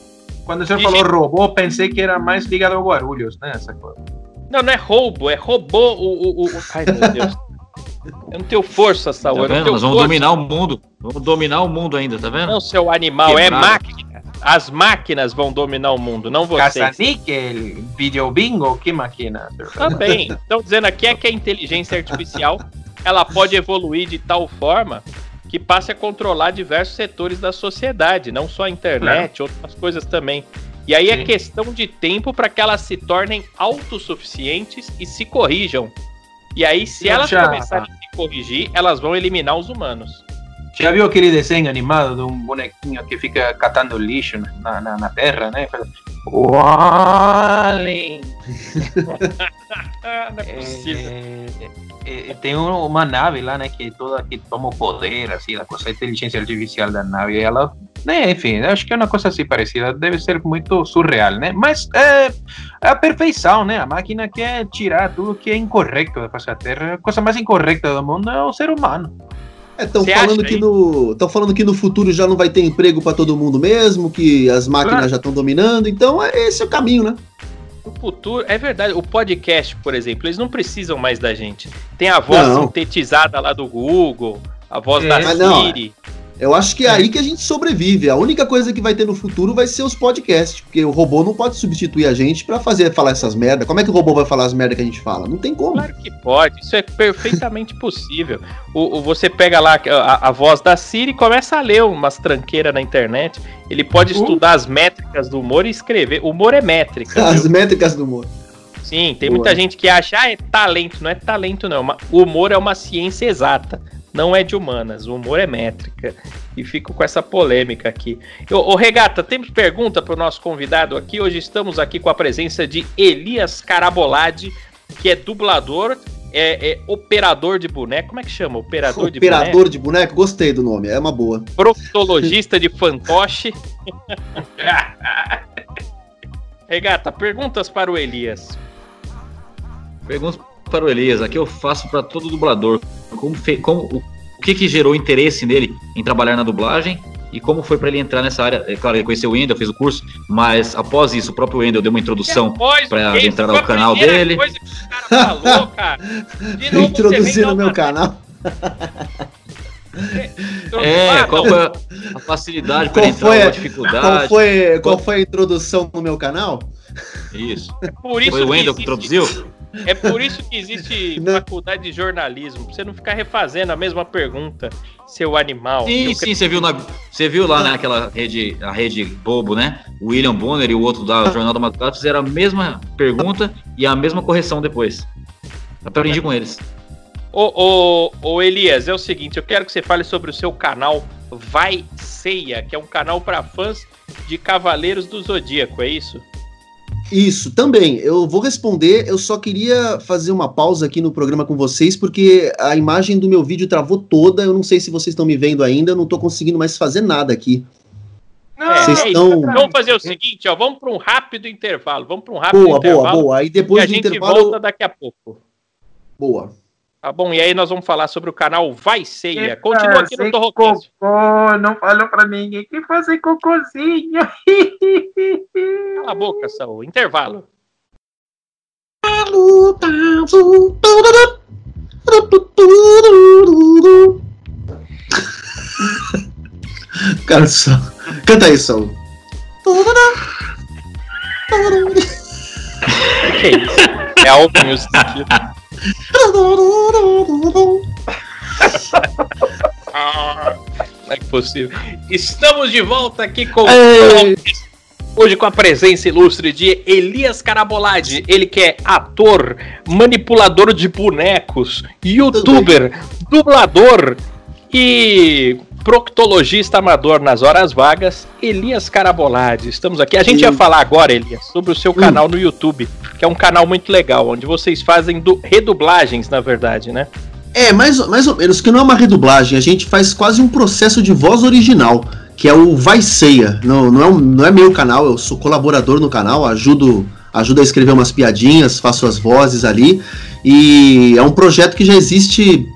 Quando o senhor Digi- falou robô, pensei que era mais ligado ao Guarulhos, né? Essa coisa. Não, não é roubo, é robô o. o, o... Ai, meu Deus. Eu não tenho força, Tá Saúl. vendo? tenho Nós vamos força. dominar o mundo. Vamos dominar o mundo ainda, tá vendo? Não, seu animal, é Quebrado. máquina. As máquinas vão dominar o mundo, não vocês. Caça-níquel, video bingo, que máquina. Também. Estão dizendo aqui é que a inteligência artificial ela pode evoluir de tal forma que passe a controlar diversos setores da sociedade, não só a internet, outras coisas também. E aí é Sim. questão de tempo para que elas se tornem autossuficientes e se corrijam. E aí, se Eu elas já- começarem a se corrigir, elas vão eliminar os humanos. Já viu aquele desenho animado de um bonequinho que fica catando lixo na, na, na terra, né? Wally! Ah, não é possível. É, é, é, tem um- uma nave lá, né, que toda que toma o poder, assim, a coisa, a inteligência artificial da nave, ela, né, enfim, acho que é uma coisa assim parecida, deve ser muito surreal, né, mas é, é a perfeição, né, a máquina quer tirar tudo que é incorreto da face da Terra, a coisa mais incorreta do mundo é o ser humano. Estão Você falando acha que aí? no estão falando que no futuro já não vai ter emprego pra todo mundo mesmo, que as máquinas Claro. já estão dominando. Então, é esse é o caminho, né? O futuro, é verdade, o podcast, por exemplo, eles não precisam mais da gente. Tem a voz Não. sintetizada lá do Google, a voz É. da Mas não, Siri. Eu acho que é aí que a gente sobrevive. A única coisa que vai ter no futuro vai ser os podcasts, porque o robô não pode substituir a gente pra fazer falar essas merdas. Como é que o robô vai falar as merdas que a gente fala? Não tem como. Claro que pode, isso é perfeitamente possível. O, o- você pega lá a, a voz da Siri e começa a ler umas tranqueiras na internet. Ele pode Uh. estudar as métricas do humor e escrever. O humor é métrica. As viu? métricas do humor. Sim, tem Boa. muita gente que acha, ah, é talento. Não é talento, não. Uma- O humor é uma ciência exata. Não é de humanas. O humor é métrica. E fico com essa polêmica aqui. Ô, ô, Regata, temos pergunta para o nosso convidado aqui. Hoje estamos aqui com a presença de Elias Carabolade, que é dublador, é, é operador de boneco. Como é que chama? Operador, de boneco? Operador de boneco, gostei do nome, é uma boa. Proctologista de fantoche. Regata, perguntas para o Elias. Pergunta para o Elias, aqui eu faço para todo dublador. Como, fe- como o, o que que gerou interesse nele em trabalhar na dublagem e como foi para ele entrar nessa área? É claro, ele conheceu o Wendel, fez o curso, mas após isso, o próprio Wendel deu uma introdução que? entrar no canal dele. coisa que o cara falou, cara. De novo, meu canal. É, Ah, qual não, foi a, facilidade para Qual entrar, foi ou a- dificuldade? Qual foi, qual foi a introdução no meu canal? Isso. é por isso Foi o que Wendel que existe- introduziu? É por isso que existe Não. faculdade de jornalismo, pra você não ficar refazendo a mesma pergunta, seu animal. Sim, seu sim, você viu, na, você viu lá naquela rede, a rede Bobo, né? O William Bonner e o outro da Jornal da Madrugada fizeram a mesma pergunta e a mesma correção depois. Aprendi com eles. Ô, ô, ô, Elias, é o seguinte, eu quero que você fale sobre o seu canal Vai Ceia, que é um canal para fãs de Cavaleiros do Zodíaco, é isso? Isso, também. Eu vou responder. Eu só queria fazer uma pausa aqui no programa com vocês, porque a imagem do meu vídeo travou toda. Eu não sei se vocês estão me vendo ainda, eu não tô conseguindo mais fazer nada aqui. É, Vocês é isso. estão- Vamos fazer o seguinte, ó. Vamos para um rápido intervalo. Vamos para um rápido Boa, intervalo. boa, boa. Aí E depois a do gente intervalo. volta daqui a pouco. Boa. Tá bom? E aí nós vamos falar sobre o canal Vai Ceia. Que Continua aqui no. Cocô, não falou pra ninguém que fazer cocôzinho. Cala a boca, Saul. Intervalo. Cara, só. Canta aí, Saul. Que é isso? É All Music. Não é possível. Estamos de volta aqui com Ei. hoje com a presença ilustre de Elias Carabolade, ele que é ator, manipulador de bonecos, youtuber, dublador e proctologista amador nas horas vagas, Elias Carabolade. Estamos aqui. A gente ia falar agora, Elias, sobre o seu canal no YouTube, que é um canal muito legal, onde vocês fazem du- redublagens, na verdade, né? É, mais, mais ou menos, que não é uma redublagem, a gente faz quase um processo de voz original, que é o Vai Ceia. Não, não, é, um- não é meu canal, eu sou colaborador no canal, ajudo, ajudo a escrever umas piadinhas, faço as vozes ali. E é um projeto que já existe,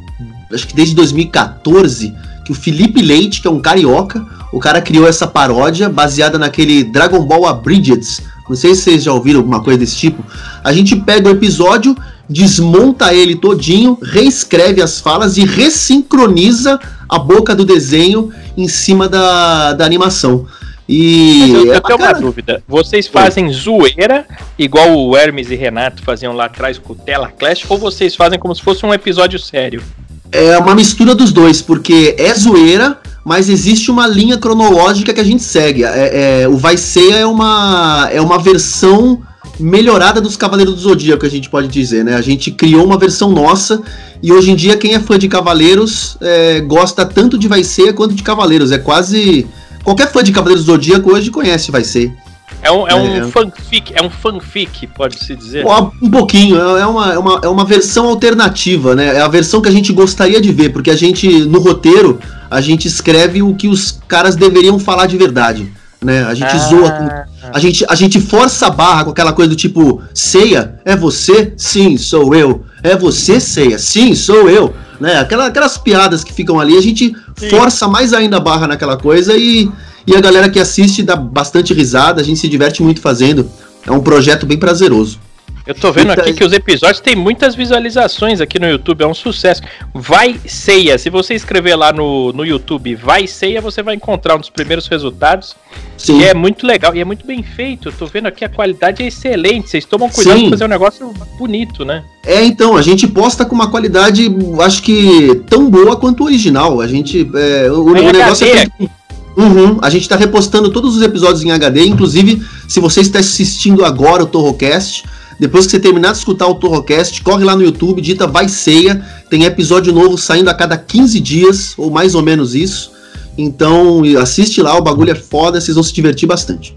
acho que desde 2014, que o Felipe Leite, que é um carioca, o cara criou essa paródia baseada naquele Dragon Ball Abridged. Não sei se vocês já ouviram alguma coisa desse tipo. A gente pega o episódio, desmonta ele todinho, reescreve as falas e ressincroniza a boca do desenho em cima da, da animação. E Mas eu, é tenho uma dúvida. Vocês fazem zoeira, igual o Hermes e Renato faziam lá atrás com o Tela Clash, ou vocês fazem como se fosse um episódio sério? É uma mistura dos dois, porque é zoeira, mas existe uma linha cronológica que a gente segue. É, é, o Vai Ceia é uma, é uma versão melhorada dos Cavaleiros do Zodíaco, a gente pode dizer, né? A gente criou uma versão nossa e hoje em dia quem é fã de Cavaleiros é, gosta tanto de Vai Ceia quanto de Cavaleiros. É quase. Qualquer fã de Cavaleiros do Zodíaco hoje conhece Vai Ceia. É um, é um É. fanfic, é um fanfic, pode-se dizer. Um pouquinho, é uma, é, uma, é uma versão alternativa, né? É a versão que a gente gostaria de ver, porque a gente, no roteiro, a gente escreve o que os caras deveriam falar de verdade, né? A gente Ah. zoa a gente, a gente força a barra com aquela coisa do tipo, ceia, é você? Sim, sou eu. É você, ceia? Sim, sou eu. Né? Aquela, aquelas piadas que ficam ali, a gente Sim. força mais ainda a barra naquela coisa e, e a galera que assiste dá bastante risada, a gente se diverte muito fazendo. É um projeto bem prazeroso. Eu tô vendo aqui que os episódios têm muitas visualizações aqui no YouTube, é um sucesso. Vai Ceia, se você escrever lá no, no YouTube Vai Ceia, você vai encontrar um dos primeiros resultados. Sim. E é muito legal, e é muito bem feito. Eu tô vendo aqui a qualidade é excelente. Vocês tomam cuidado de fazer um negócio bonito, né? É, então, a gente posta com uma qualidade, acho que tão boa quanto o original. A gente. é, o, o negócio é feito. Uhum, a gente tá repostando todos os episódios em HD, inclusive, se você está assistindo agora o Torrocast, depois que você terminar de escutar o Torrocast, corre lá no YouTube, digita Vai Ceia, tem episódio novo saindo a cada 15 dias, ou mais ou menos isso. Então, assiste lá, o bagulho é foda, vocês vão se divertir bastante.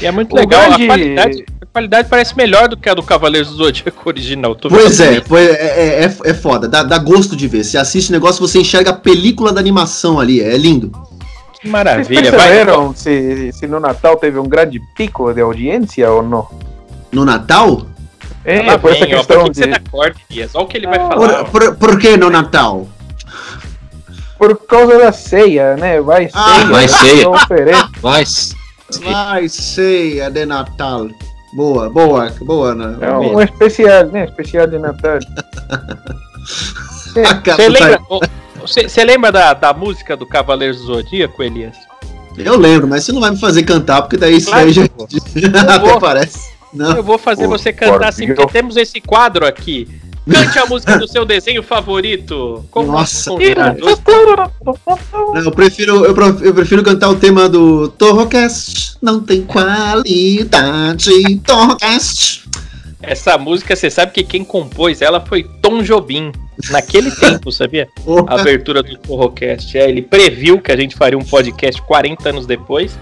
E é muito O legal. grande- A, qualidade, a qualidade parece melhor do que a do Cavaleiros do Zodíaco original. Pois é, foi, é, é, é foda, dá, dá gosto de ver. Você assiste o negócio, você enxerga a película da animação ali, é lindo. Que Vocês maravilha. Vai, perceberam se, se no Natal teve um grande pico de audiência ou não? No Natal? É, lá por vem, essa ó, questão por que, que você de... dá corte, Elias? Olha o que ele vai Não, falar. Por, por, por que no Natal? Por causa da ceia, né? Vai Ah, ceia. vai ceia. Vai. Vai ceia de Natal. Boa, boa, boa, né? É um especial, né? Especial de Natal. Cara Você do lembra, você, lembra da, da música do Cavaleiros do Zodíaco, Elias? Eu lembro, mas você não vai me fazer cantar, porque daí isso Claro já que eu vou. até parece. Não. Eu vou fazer você cantar assim, porque temos esse quadro aqui. Cante a música do seu desenho favorito. Como Nossa. Não, eu prefiro, eu, eu prefiro cantar o tema do Torrocast. Não tem qualidade. Torrocast. Essa música, você sabe que quem compôs ela foi Tom Jobim. Naquele tempo, sabia? A abertura do Torrocast. É, ele previu que a gente faria um podcast 40 anos depois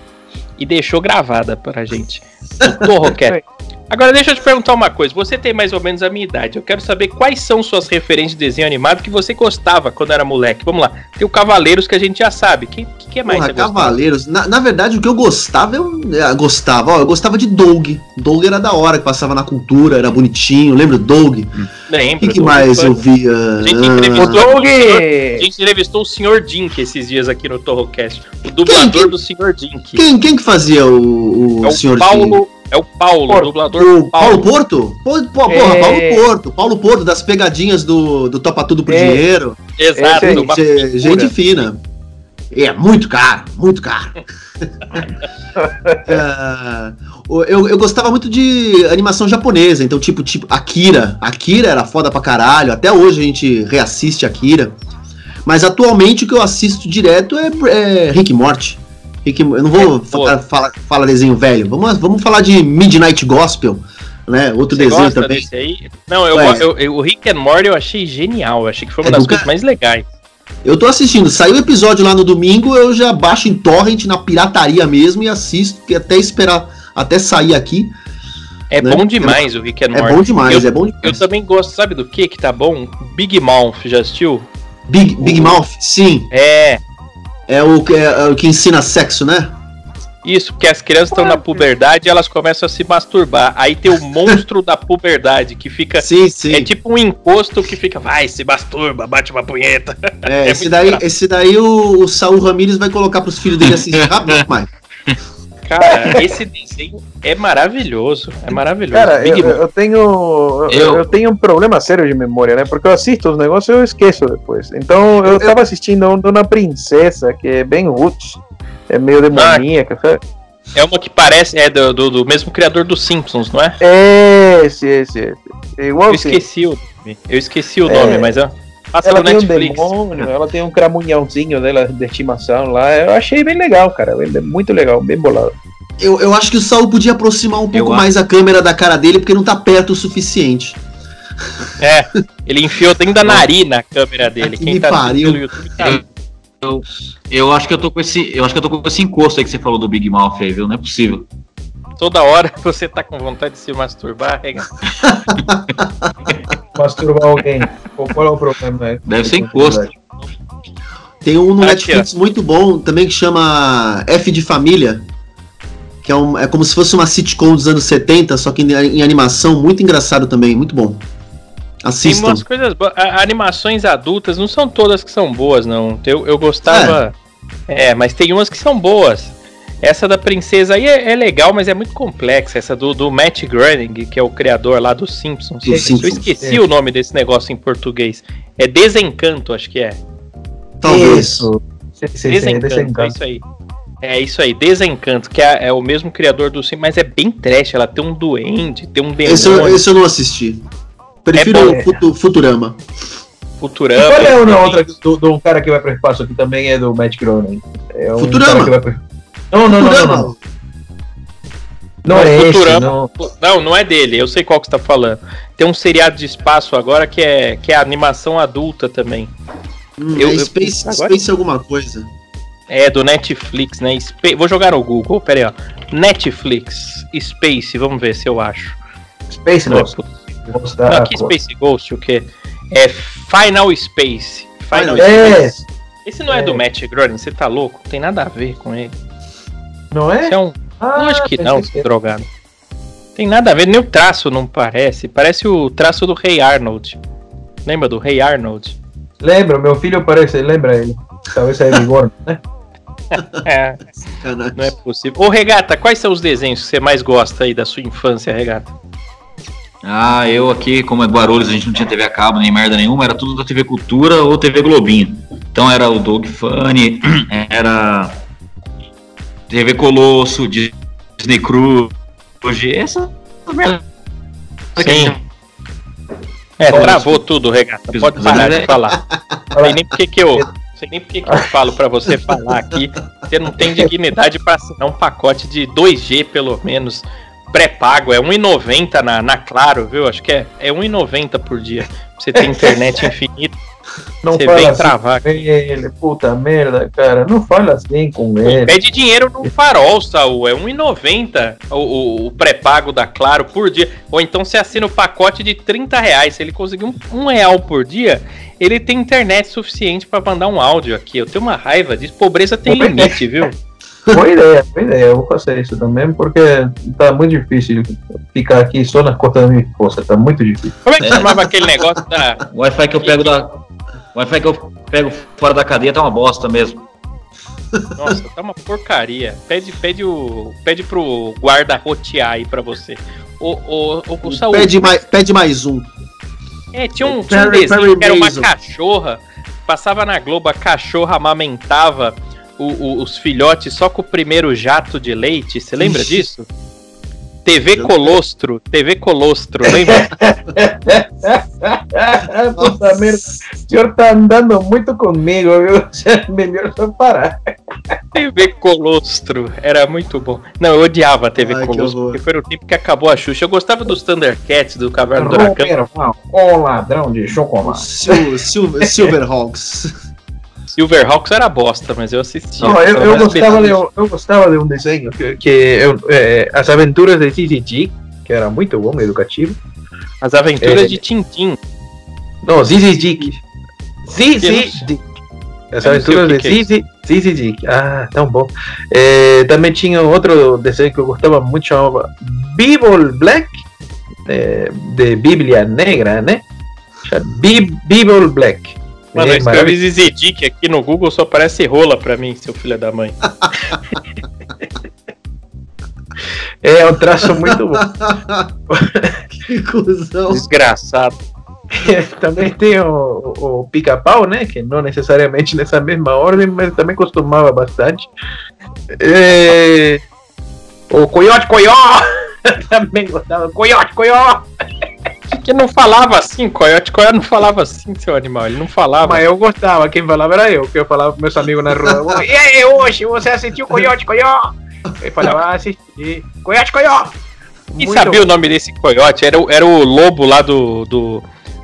e deixou gravada pra gente. O Torrocast. Agora deixa eu te perguntar uma coisa. Você tem mais ou menos a minha idade. Eu quero saber quais são suas referências de desenho animado que você gostava quando era moleque. Vamos lá. Tem o Cavaleiros que a gente já sabe. Quem que, que mais Porra? Cavaleiros. Na, na verdade, o que eu gostava, eu eh, gostava, ó, eu gostava de Doug. Doug era da hora, que passava na cultura, era bonitinho. Lembra do Doug? O Lembro. que, que mais foi- eu via? A gente Ah, entrevistou, Doug! o a gente entrevistou o Sr. Dink esses dias aqui no Torrocast. O dublador Quem- quem- do Sr. Dink. quem, quem que fazia o, o É o senhor Paulo. É o Paulo, o Porto. dublador O Paulo Paulo. Porto? Pô, pô, porra, É. Paulo Porto. Paulo Porto, das pegadinhas do, do Topa Tudo por É. Dinheiro. Exato, Esse do aí, Papo Ge- Figura. gente fina. É muito caro, muito caro. É, eu, eu gostava muito de animação japonesa, então, tipo, tipo, Akira. Akira era foda pra caralho. Até hoje a gente reassiste Akira. Mas atualmente o que eu assisto direto é, é Rick Morty. Rick, eu não vou É, falar, falar, falar desenho velho. Vamos, vamos falar de Midnight Gospel, né? Outro Você desenho também. Não, eu, eu- eu- o Rick and Morty eu achei genial. Eu achei que foi uma É das coisas mais legais. Eu tô assistindo. Saiu o episódio lá no domingo, eu já baixo em torrent na pirataria mesmo e assisto, até esperar até sair aqui. É Né? bom demais o Rick and É Morty. bom demais, Eu, é bom eu demais. também gosto, sabe do que que tá bom? Big Mouth, já assistiu? Big, Big Mouth, sim. É, É o, que- é o que ensina sexo, né? isso, porque as crianças estão na puberdade e elas começam a se masturbar. Aí tem o monstro da puberdade que fica. Sim, sim. É tipo um encosto que fica, vai, se masturba, bate uma punheta. É, é esse, daí, esse daí o, o Saul Ramírez vai colocar pros filhos dele assistir rápido demais. Cara, esse desenho é maravilhoso. É maravilhoso. Cara, Big eu, eu tenho eu, Eu- eu tenho um problema sério de memória, né? Porque eu assisto os negócios e eu esqueço depois. Então eu tava assistindo um de uma princesa que é bem roots, é meio demoníaca, sabe? É uma que parece, é do, do, do mesmo criador dos Simpsons, não é? Esse, esse, esse. É Igual Eu assim. esqueci o nome. Eu esqueci o É. nome, mas é. Passa Ela no tem um Netflix. demônio, ela tem um cramunhãozinho dela de estimação lá. Eu achei bem legal, cara. Muito legal, bem bolado. Eu, eu acho que o Saul podia aproximar um pouco Eu mais a câmera da cara dele, porque não tá perto o suficiente. É, ele enfiou dentro da narina a câmera dele. Que Quem me tá pariu. pelo YouTube tá. Eu, eu acho que eu tô com esse. Eu acho que eu tô com esse encosto aí que você falou do Big Mouth aí, viu? Não é possível. Toda hora você tá com vontade de se masturbar, rega. Masturbar alguém. Qual é o problema? É, Deve ser encosto. Tem um no Aqui, Netflix muito bom também que chama F de Família. Que é, um, é como se fosse uma sitcom dos anos 70, só que em, em animação, muito engraçado também, muito bom. Tem Assistam. umas coisas boas. Animações adultas não são todas que são boas, não. Eu, eu gostava. É. mas tem umas que são boas. Essa da princesa aí é, é legal, mas é muito complexa. Essa do, do Matt Groening, que é o criador lá dos Simpsons. Eu Simpsons. esqueci É. o nome desse negócio em português. É Desencanto, acho que é. Talvez. Isso. Sim, sim, Desencanto, é isso aí. É isso aí, Desencanto, que é, é o mesmo criador do Simpsons, mas é bem trash. Ela tem um duende, tem um demônio, Esse, eu- esse eu não assisti. Prefiro É bom. Futu- Futurama. E Futurama. qual é uma tem- outra do, do um cara que vai pro espaço que também é do Matt Groening? É um Futurama. cara que vai pro- Não, não, não, não, não. Não é esse, não. Não, não é dele, eu sei qual que você tá falando. Tem um seriado de espaço agora que é, que é animação adulta também. Hum, Eu- é eu- Space, agora- Space alguma coisa. É do Netflix, né? Vou jogar no Google, pera aí, ó. Netflix, Space, vamos ver se eu acho. Space Não é Ghost. Ghost Não, aqui Space Ghost, o quê? É Final Space. Final Final É, Space. Esse não é, É. do Matt Groening, você tá louco? Não tem nada a ver com ele. Não é? Você é um Ah, Lógico que pensei não, seu drogado. Tem nada a ver, nem o traço não parece. Parece o traço do Rei Arnold. Lembra do Rei Arnold? Lembro, meu filho parece, lembra ele. Talvez é Bigorna, né? É, não é possível. Ô, Regata, quais são os desenhos que você mais gosta aí da sua infância, Regata? Ah, eu aqui, como é Guarulhos, a gente não tinha TV a cabo nem merda nenhuma, era tudo da TV Cultura ou TV Globinho. Então era o Dog Funny, era TV Colosso, Disney Cruz, hoje essa. Sim. É, travou tudo, Regata. Pode parar de falar. Não sei nem porque que eu. Sei nem porque que eu falo pra você falar aqui. Você não tem dignidade pra assinar um pacote de 2G, pelo menos. pré-pago, é 1,90 na, na Claro, viu? Acho que é, é 1,90 por dia. Você tem internet infinita. Não Você fala vem assim travar. com ele, puta merda, cara. Não fala assim com ele. Pede dinheiro no farol, Saul. É 1,90 o, o, o pré-pago da Claro por dia. Ou então você assina o pacote de 30 reais. Se ele conseguir um, um real por dia, ele tem internet suficiente pra mandar um áudio aqui. Eu tenho uma raiva disso. Pobreza tem Boa ideia. limite, viu? Boa ideia, boa ideia. Eu vou fazer isso também, porque tá muito difícil ficar aqui só na conta da minha esposa. Tá muito difícil. Como é que chamava aquele negócio da. O Wi-Fi que eu pego da. O Wi-Fi que eu pego fora da cadeia tá uma bosta mesmo. Nossa, tá uma porcaria. Pede, pede, o, pede pro guarda rotear aí pra você. O, o, o, o Saul, Pede mais, pede mais um. É, tinha um, tinha um Perry- desenho Perry que era uma cachorra. Passava na Globo, a cachorra amamentava o- o- os filhotes só com o primeiro jato de leite. Você lembra Ixi. disso? TV Colostro, TV Colostro, lembra? puta merda. O senhor tá andando muito comigo, viu? Melhor só parar. TV Colostro, era muito bom. Não, eu odiava a TV Ai, Colostro, porque foi o tempo que acabou a Xuxa. Eu gostava dos Thundercats, do Caverna do Huracão. O ladrão de chocolate. Sil, Sil, Silverhawks. Silverhawks era bosta, mas eu assistia. Não, eu, eu, gostava de, um- eu gostava de um desenho que, que eu, é, As Aventuras de Zizi que era muito bom, educativo. As aventuras É. de Tintim. Não, Zizi Dick. Zizi. Dick. As Aventuras de é Zizi, Zizi Dick. Ah, tão bom. É, também tinha outro desenho que eu gostava muito, chamava Bible Black, é, de Bíblia Negra, né? Bi- Bible Black. Mano, É eu escrevi maravilhoso. Zizi Dick aqui no Google, só parece rola pra mim, seu filho da mãe. É um traço muito bom. que cuzão. Desgraçado. também tem o, o, pica-pau, né? Que não necessariamente nessa mesma ordem, mas também costumava bastante. É, o Coyote Coió! também gostava. Coyote Coió! Que não falava assim, Coyote Coyote não falava assim, seu animal. Ele não falava. Mas eu gostava, quem falava era eu, que eu falava com meus amigos na rua. E aí, hoje você assistiu Coyote Coió? Ele falava, ah, assisti. Coyote Coió! E Muito sabia bom. o nome desse coiote? Era, o- era o lobo lá do, do.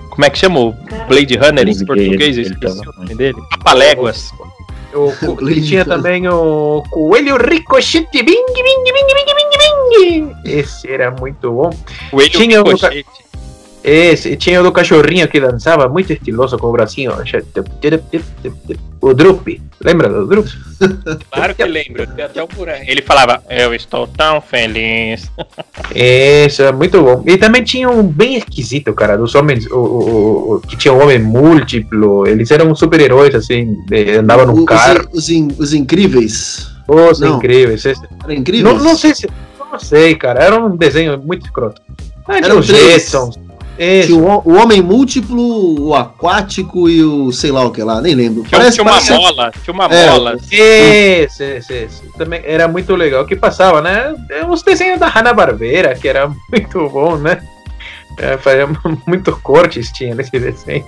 Como é que chama? O Blade Runner em português? Eu ele esqueci tava- o nome dele. Papaléguas. O, Blade tinha também o Coelho Ricochete. Bing, bing, bing, bing, bing, bing. Esse era muito bom. Coelho Tinha o- Ricochete. Esse, tinha o do cachorrinho que dançava, muito estiloso com o bracinho. O Drup. Lembra do Drup? Claro que lembro. Tem até o buraco. Ele falava, eu estou tão feliz. Esse é muito bom. E também tinha um bem esquisito, cara, dos homens, o, o- o- que tinha um homem múltiplo. Eles eram super-heróis, assim, andavam num Os, carro. os, in- os incríveis. Os não. incríveis. Esse- Era incríveis? Não, não sei se. Não sei, cara. Era um desenho muito escroto. Ah, Eram os três. Jetsons. Esse. Tinha o, o homem múltiplo, o aquático e o sei lá o que lá, nem lembro. Tinha, tinha uma parece- mola, tinha uma É, mola. Esse, esse, esse. Também era muito legal. O que passava, né? É, Os desenhos da Hanna-Barbera, que era muito bom, né? É, fazia muito cortes tinha nesse desenho.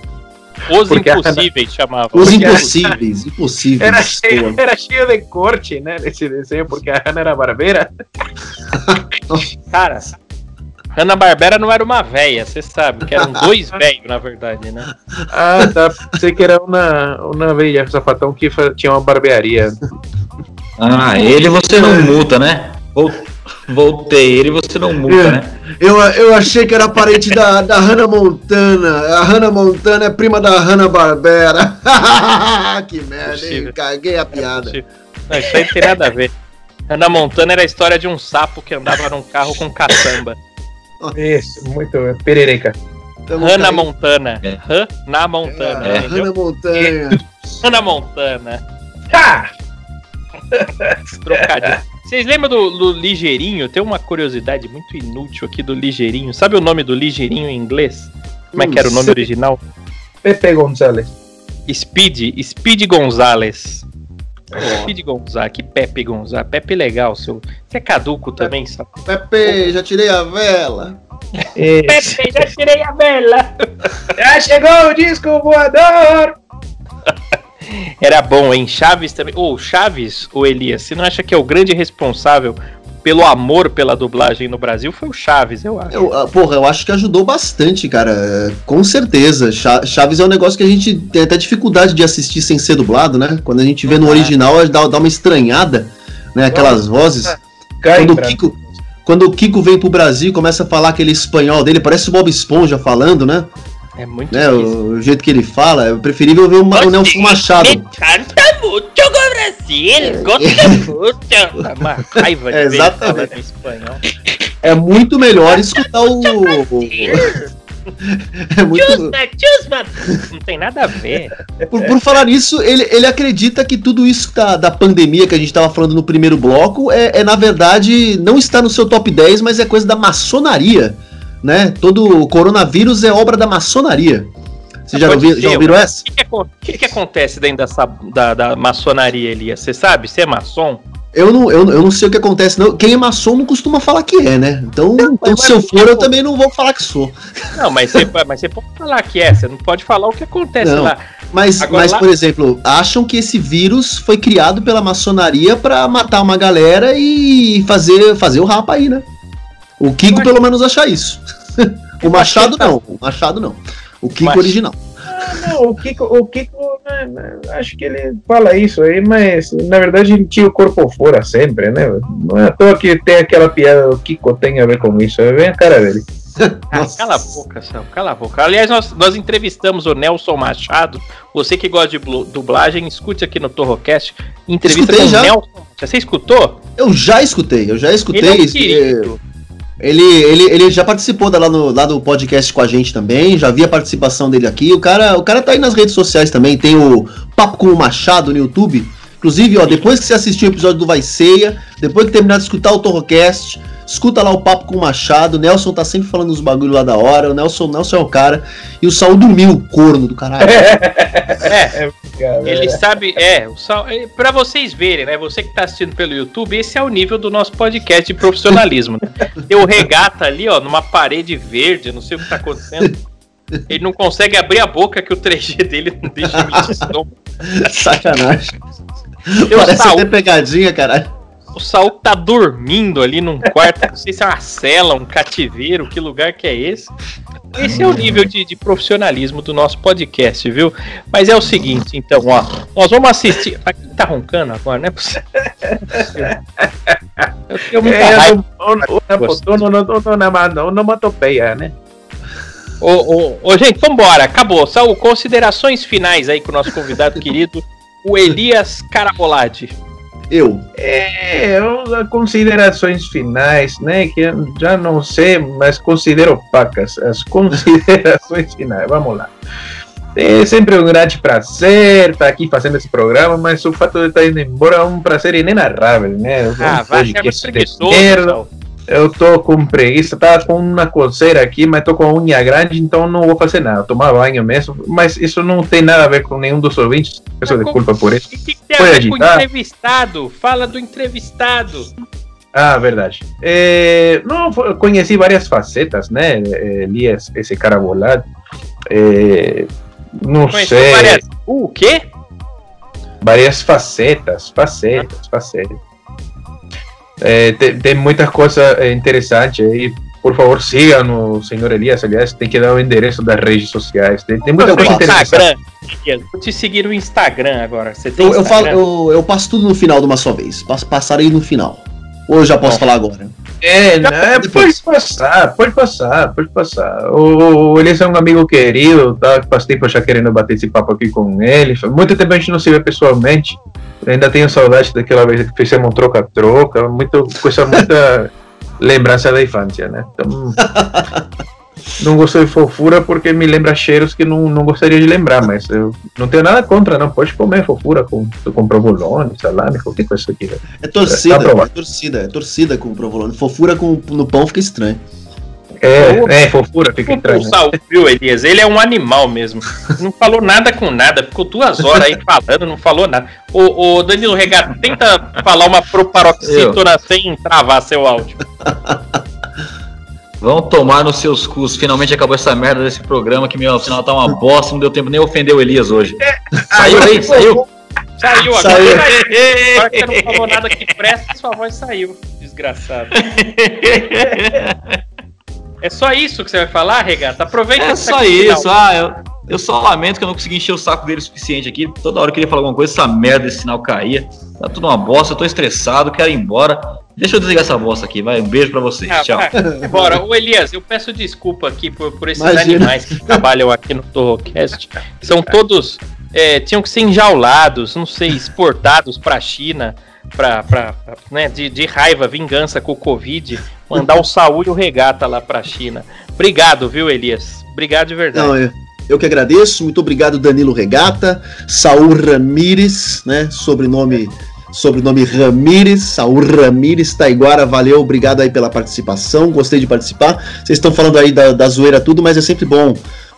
Os Porque a- impossíveis chamavam. Os Porque- impossíveis, impossíveis. Era cheio, era cheio de corte, né? Nesse desenho, porque a Hanna era barbeira. Cara, Hanna Barbera não era uma véia, você sabe, que eram dois velhos, na verdade, né? Ah, tá. Pensei que era uma, uma velha sapatão que tinha uma barbearia. Ah, ele você não multa, né? Vol- Voltei, ele você não multa, né? Eu, eu achei que era parente da, da Hannah Montana. A Hannah Montana é prima da Hannah Barbera. que merda, hein? Caguei a piada. Não, isso aí não tem nada a ver. Hanna Montana era a história de um sapo que andava num carro com caçamba. Isso, muito perereca. Tamo Hannah caindo. Montana. É. Hannah Montana, É? Hannah Montana. Hannah Montana. Ah! Trocadilho. Vocês lembram do, do Ligeirinho? Tem uma curiosidade muito inútil aqui do Ligeirinho. Sabe o nome do Ligeirinho em inglês? Como é que era o nome original? Pepe Gonzalez. Speed, Speed Gonzalez. Speed que Pepe Gonzalez. Pepe legal, seu. Você é caduco também, sabe? Pepe, já tirei a vela. Pepe, já tirei a vela. Já chegou o disco voador! Era bom, hein? Chaves também. Ô, Chaves, ô Elias, você não acha que é o grande responsável pelo amor pela dublagem no Brasil foi o Chaves, eu acho. Eu, ah, porra, eu acho que ajudou bastante, cara. Com certeza. Cha- Chaves é um negócio que a gente tem até dificuldade de assistir sem ser dublado, né? Quando a gente vê no Ah. original, dá, dá uma estranhada, né? Aquelas vozes. Cai Quando o Kiko, quando o Kiko vem pro Brasil e começa a falar aquele espanhol dele, parece o Bob Esponja falando, né? É muito né? O, o jeito que ele fala, é preferível ver o, Ma- o Nelson Machado. canta muito Brasil, gosta muito. Dá uma raiva de É, exatamente. espanhol. É muito melhor escutar o. é muito. Chusma, chusma. Não tem nada a ver. Por, por falar nisso, ele, ele acredita que tudo isso da, da pandemia que a gente estava falando no primeiro bloco é, é, na verdade, não está no seu top 10, mas é coisa da maçonaria. Né? Todo o coronavírus é obra da maçonaria. Vocês já, ouvi- já ouviram essa? O que, que que que acontece dentro dessa, da, da maçonaria, Elias? Você sabe? Você é maçom? Eu não, eu, eu não sei o que acontece, não. Quem é maçom não costuma falar que é, né? Então, então mas- se eu for, eu também não vou falar que sou. Não, mas você, mas você pode falar que é. Você não pode falar o que acontece Não. lá. Mas, Agora mas lá- por exemplo, acham que esse vírus foi criado pela maçonaria pra matar uma galera e fazer, fazer o rapa aí, né? O Kiko pelo menos acha isso. o Machado tá- não, o Machado não. O Kiko Mas- original. Ah, não, o Kiko, o Kiko né, né, acho que ele fala isso aí, mas na verdade ele tinha o corpo fora sempre, né? Não é à toa que tem aquela piada, o Kiko tem a ver com isso, é bem a cara dele. Ah, cala a boca, Sam, cala a boca. Aliás, nós, nós entrevistamos o Nelson Machado. Você que gosta de dublagem, escute aqui no Torrocast. Entrevista Escutei com o já. Nelson. Você escutou? Eu já escutei, eu já escutei. Ele é um. Ele, ele, ele já participou da- lá, no, lá do podcast com a gente também, já vi a participação dele aqui. O cara, o cara tá aí nas redes sociais também, tem o Papo com o Machado no YouTube. Inclusive, ó, depois que você assistir o episódio do Vai Ceia, depois que terminar de escutar o Torrocast, escuta lá o Papo com o Machado. O Nelson tá sempre falando uns bagulho lá da hora. O Nelson, Nelson é o cara. E o Saul dormiu, o corno do caralho. É, Cara, ele sabe. É, o Sal, é, pra vocês verem, né? Você que tá assistindo pelo YouTube, esse é o nível do nosso podcast de profissionalismo. Né? Tem o regata ali, ó, numa parede verde, não sei o que tá acontecendo. Ele não consegue abrir a boca que o 3G dele não deixa emitir som. Sacanagem. O Parece Saul, até pegadinha, caralho. o Saul tá dormindo ali num quarto, não sei se é uma cela, um cativeiro, que lugar que é esse. Esse é o nível de, de profissionalismo do nosso podcast, viu? Mas é o seguinte, então, ó, nós vamos assistir. Ah, Quem tá roncando agora, não é possível. Eu tenho muita é raiva. onomatopeia, né? Ô, ô, ô, gente, vambora, acabou. Saul, considerações finais aí com o nosso convidado querido, o Elias Carabolade. Eu. É, eu- considerações finais, né? Que eu já não sei, mas considero pacas. As considerações finais, vamos lá. É sempre um grande prazer estar aqui fazendo esse programa, mas o fato de estar indo embora é um prazer inenarrável, né? Ah, vai que muito preguiçoso. Eu tô com preguiça, tá com uma coceira aqui, mas tô com a unha grande, então não vou fazer nada. Tomar banho mesmo, mas isso não tem nada a ver com nenhum dos ouvintes. Peço Mas desculpa por isso. O que, que tem a Foi ver com o entrevistado? Fala do entrevistado. Ah, verdade. É, não, conheci várias facetas, né? É, li esse, cara bolado. É, não Conheceu sei. várias- o quê? Várias facetas, facetas, facetas. É, tem, tem muita coisa é, interessante aí. Por favor, siga no senhor Elias. Aliás, tem que dar o endereço das redes sociais. Tem, tem muita Eu coisa interessante. Instagram. Vou te seguir no Instagram agora. Você tem Eu, eu, falo, eu, eu passo tudo no final de uma só vez. Passo, passarei no final. Ou eu já posso falar agora? É, né? pode passar, pode passar, pode passar. O, o Elias é um amigo querido, tá? Faz tempo já querendo bater esse papo aqui com ele. Muito tempo a gente não se vê pessoalmente. Ainda tenho saudade daquela vez que fizemos um troca-troca. Muito, coisa, muita lembrança da infância, né? Então, não gosto de fofura porque me lembra cheiros que não, não gostaria de lembrar, mas eu não tenho nada contra, não. Pode comer fofura com, com provolone, salame, qualquer coisa aqui. É torcida, Tá aprovado. é torcida, é torcida com provolone. Fofura com, no pão fica estranho. É, é fofura, fica O estranho. Saul, viu, Elias? Ele é um animal mesmo. Não falou nada com nada. Ficou duas horas aí falando, não falou nada. Ô, ô Danilo Regato, tenta falar uma proparoxítona sem travar seu áudio. Vão tomar nos seus cus. Finalmente acabou essa merda desse programa que meu final tá uma bosta. Não deu tempo nem ofender o Elias hoje. Saiu aí, saiu. Saiu agora. Saiu. Agora que você não falou nada que presta, sua voz saiu. desgraçado. É só isso que você vai falar, Regata? Aproveita É que só isso. final. Ah, eu, eu só lamento que eu não consegui encher o saco dele o suficiente aqui. Toda hora eu queria falar alguma coisa, essa merda, esse sinal caía. Tá tudo uma bosta, eu tô estressado, quero ir embora. Deixa eu desligar essa bosta aqui, vai. Um beijo pra vocês. Ah, Tchau. vai. Bora, ô Elias, eu peço desculpa aqui por, por esses Imagina. animais que trabalham aqui no Torrocast. São todos. é, tinham que ser enjaulados, não sei, exportados pra China, pra, pra, pra- né, de, de raiva, vingança com o Covid, mandar o Saúl e o Regata lá pra China. Obrigado, viu, Elias? Obrigado de verdade. Não, eu, eu que agradeço. Muito obrigado, Danilo Regata, Saul Ramires, né? Sobrenome, sobrenome Ramires, Saul Ramires, Taiguara, valeu, obrigado aí pela participação. Gostei de participar. Vocês estão falando aí da, da zoeira tudo, mas é sempre bom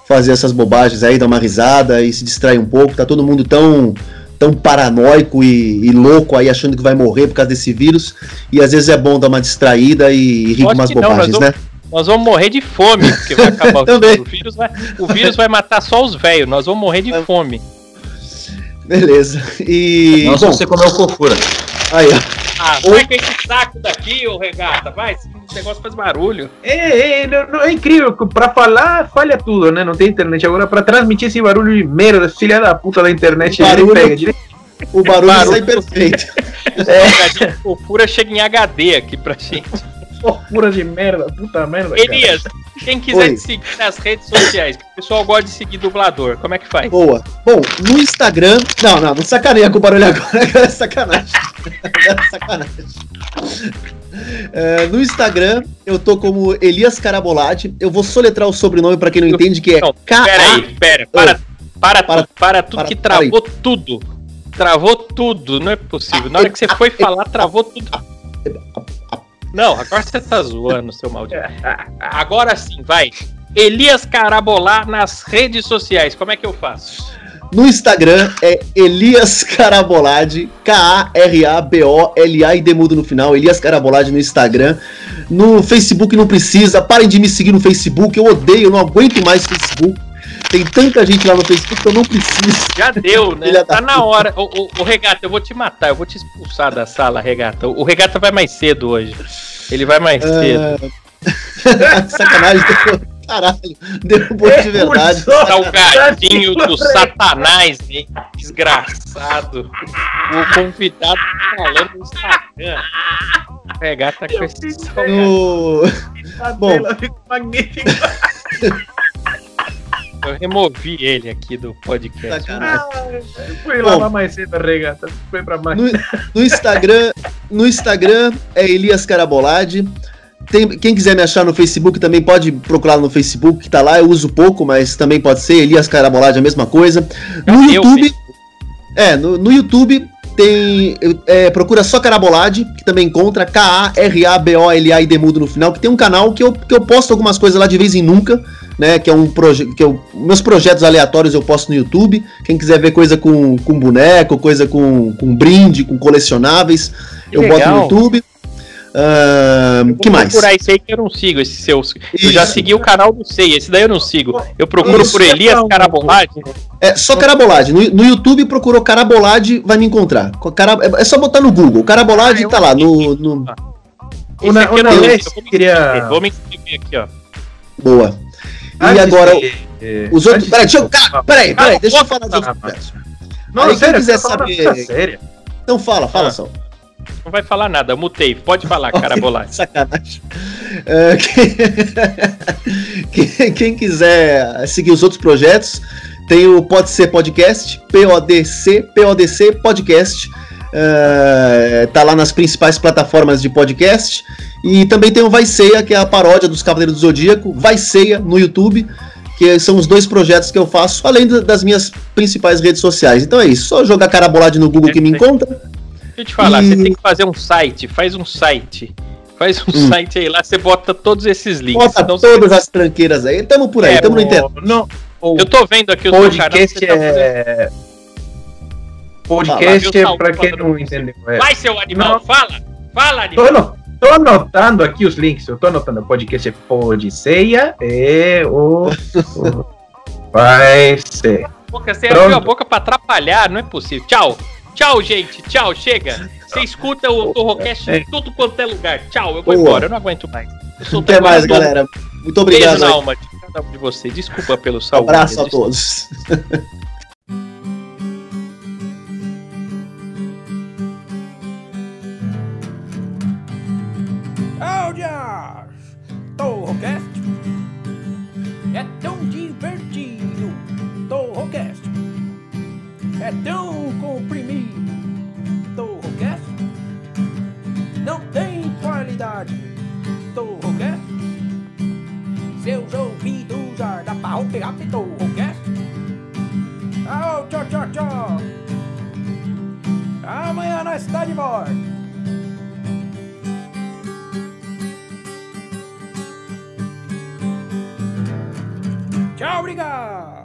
fazer essas bobagens aí, dar uma risada e se distrair um pouco. Tá todo mundo tão tão paranoico e, e louco aí achando que vai morrer por causa desse vírus e às vezes é bom dar uma distraída e rir com Lógico umas não, bobagens, nós né? Nós vamos morrer de fome, porque vai acabar o vírus. O vírus vai, o vírus vai matar só os velhos, nós vamos morrer de fome. Beleza. E Não, bom, você comeu fofura. aí, ó. Ah, sai com esse saco daqui, ô regata, vai, esse negócio faz barulho. É, é, não, não, é incrível, pra falar falha tudo, né? Não tem internet. Agora, pra transmitir esse barulho de merda, filha da puta da internet, O ele barulho- pega direito. O barulho, Barulho. sai perfeito. É. A fofura chega em HD aqui pra gente. Fofura de merda, puta merda. cara. Elias, quem quiser Oi. te seguir nas redes sociais, o pessoal gosta de seguir dublador, como é que faz? Boa. Bom, no Instagram. Não, não, não sacaneia com o barulho agora, agora é sacanagem. Agora é sacanagem. É, no Instagram, eu tô como Elias Carabolade. Eu vou soletrar o sobrenome pra quem não entende, que é Não, K. Pera aí, pera, para, para, Para- tudo, para tudo para- que travou tudo. Travou tudo, não é possível. Na hora que você foi falar, travou tudo. Não, agora você tá zoando, seu maldito. Agora sim, vai. Elias Carabolá nas redes sociais, como é que eu faço? No Instagram é Elias Carabolade, K-A-R-A-B-O-L-A e demudo no final. Elias Carabolade no Instagram. No Facebook não precisa. Parem de me seguir no Facebook. Eu odeio, não aguento mais Facebook. Tem tanta gente lá no Facebook que eu não preciso. Já deu, né? Tá na hora. Ô, ô, ô, Regata, eu vou te matar, eu vou te expulsar da sala, Regata. O Regata vai mais cedo hoje. Ele vai mais cedo. Ah, Sacanagem. Caralho, derrubou de verdade. Salgadinho do satanás, hein? Desgraçado. O convidado tá falando no Instagram. Regata com esse salgadinho. No... Bom, Magnífico. Eu removi ele aqui do podcast. sacanagem. Foi Bom. lavar mais cedo a regata. Foi pra mais. No, no Instagram, no Instagram é Elias Carabolade. Tem- quem quiser me achar no Facebook também pode procurar no Facebook, que tá lá. Eu uso pouco, mas também pode ser. Elias Carabolade, a mesma coisa. No o YouTube, Facebook? é, no, no YouTube tem. é, procura só Carabolade, que também encontra K-A-R-A-B-O-L-A e Demudo no final, que tem um canal que eu, que eu posto algumas coisas lá de vez em nunca, né? Que é um projeto. que eu, Meus projetos aleatórios eu posto no YouTube. Quem quiser ver coisa com, com boneco, coisa com, com brinde, com colecionáveis, Que eu boto legal. no YouTube. Vou que mais? procurar esse aí que eu não sigo, esse seus. Eu já segui o canal do Sei, esse daí eu não sigo. Eu procuro Isso. por Elias Carabolade. É só Carabolade. No, no YouTube procurou Carabolade, vai me encontrar. Cara, é é só botar no Google. Carabolade Ah, tá lá. No, no- Esse Una- aqui eu não eu vou me queria- Vou me inscrever aqui, ó. Boa. E agora, eh, os outros. Peraí, de- deixa eu. Cara, peraí, peraí, deixa eu falar dos Ah, outros ah. Não, Aí, quem sério, quiser falando saber-. Então fala, fala Ah. só. Não vai falar nada, mutei. Pode falar, Carabolade. Sacanagem. É, quem... quem- quiser seguir os outros projetos, tem o Pode Ser Podcast, PODC, PODC Podcast. É, tá lá nas principais plataformas de podcast. E também tem o Vai Ceia, que é a paródia dos Cavaleiros do Zodíaco. Vai Ceia no YouTube. Que são os dois projetos que eu faço, além da- das minhas principais redes sociais. Então é isso. Só jogar carabolade no Google que me encontra. Deixa eu te falar, E- você tem que fazer um site, faz um site. Faz um Hum. site aí lá, você bota todos esses links. Bota você- todas as tranqueiras aí. Tamo por aí, É, tamo no internet. Não, o Eu tô vendo aqui o seu canal. podcast você tá fazendo- é. Fala, Podcast é pra quem não você. entendeu. É. Vai, seu animal, Não. fala! Fala, Tô, animal! ano- tô anotando aqui os links. Eu tô anotando. O podcast é Podceia e o. o- Vai ser. Boca, Você Pronto. abriu a boca pra atrapalhar, não é possível. Tchau! Tchau, gente! Tchau, chega! Você escuta o Torrocast em tudo quanto é lugar. Tchau, eu vou Boa. embora, eu não aguento mais. Até mais, Torre. galera. Muito Beijo obrigado. na aí. alma de cada um de vocês. Desculpa pelo Um saúde. abraço a todos. Torrocast é tão divertido. Torrocast é tão comprimido. Não tem qualidade. Torrocast seus ouvidos ardam para o pirata Torrocast. Au, tchau, tchau, tchau. Amanhã nós está de volta. Tchau, obrigado!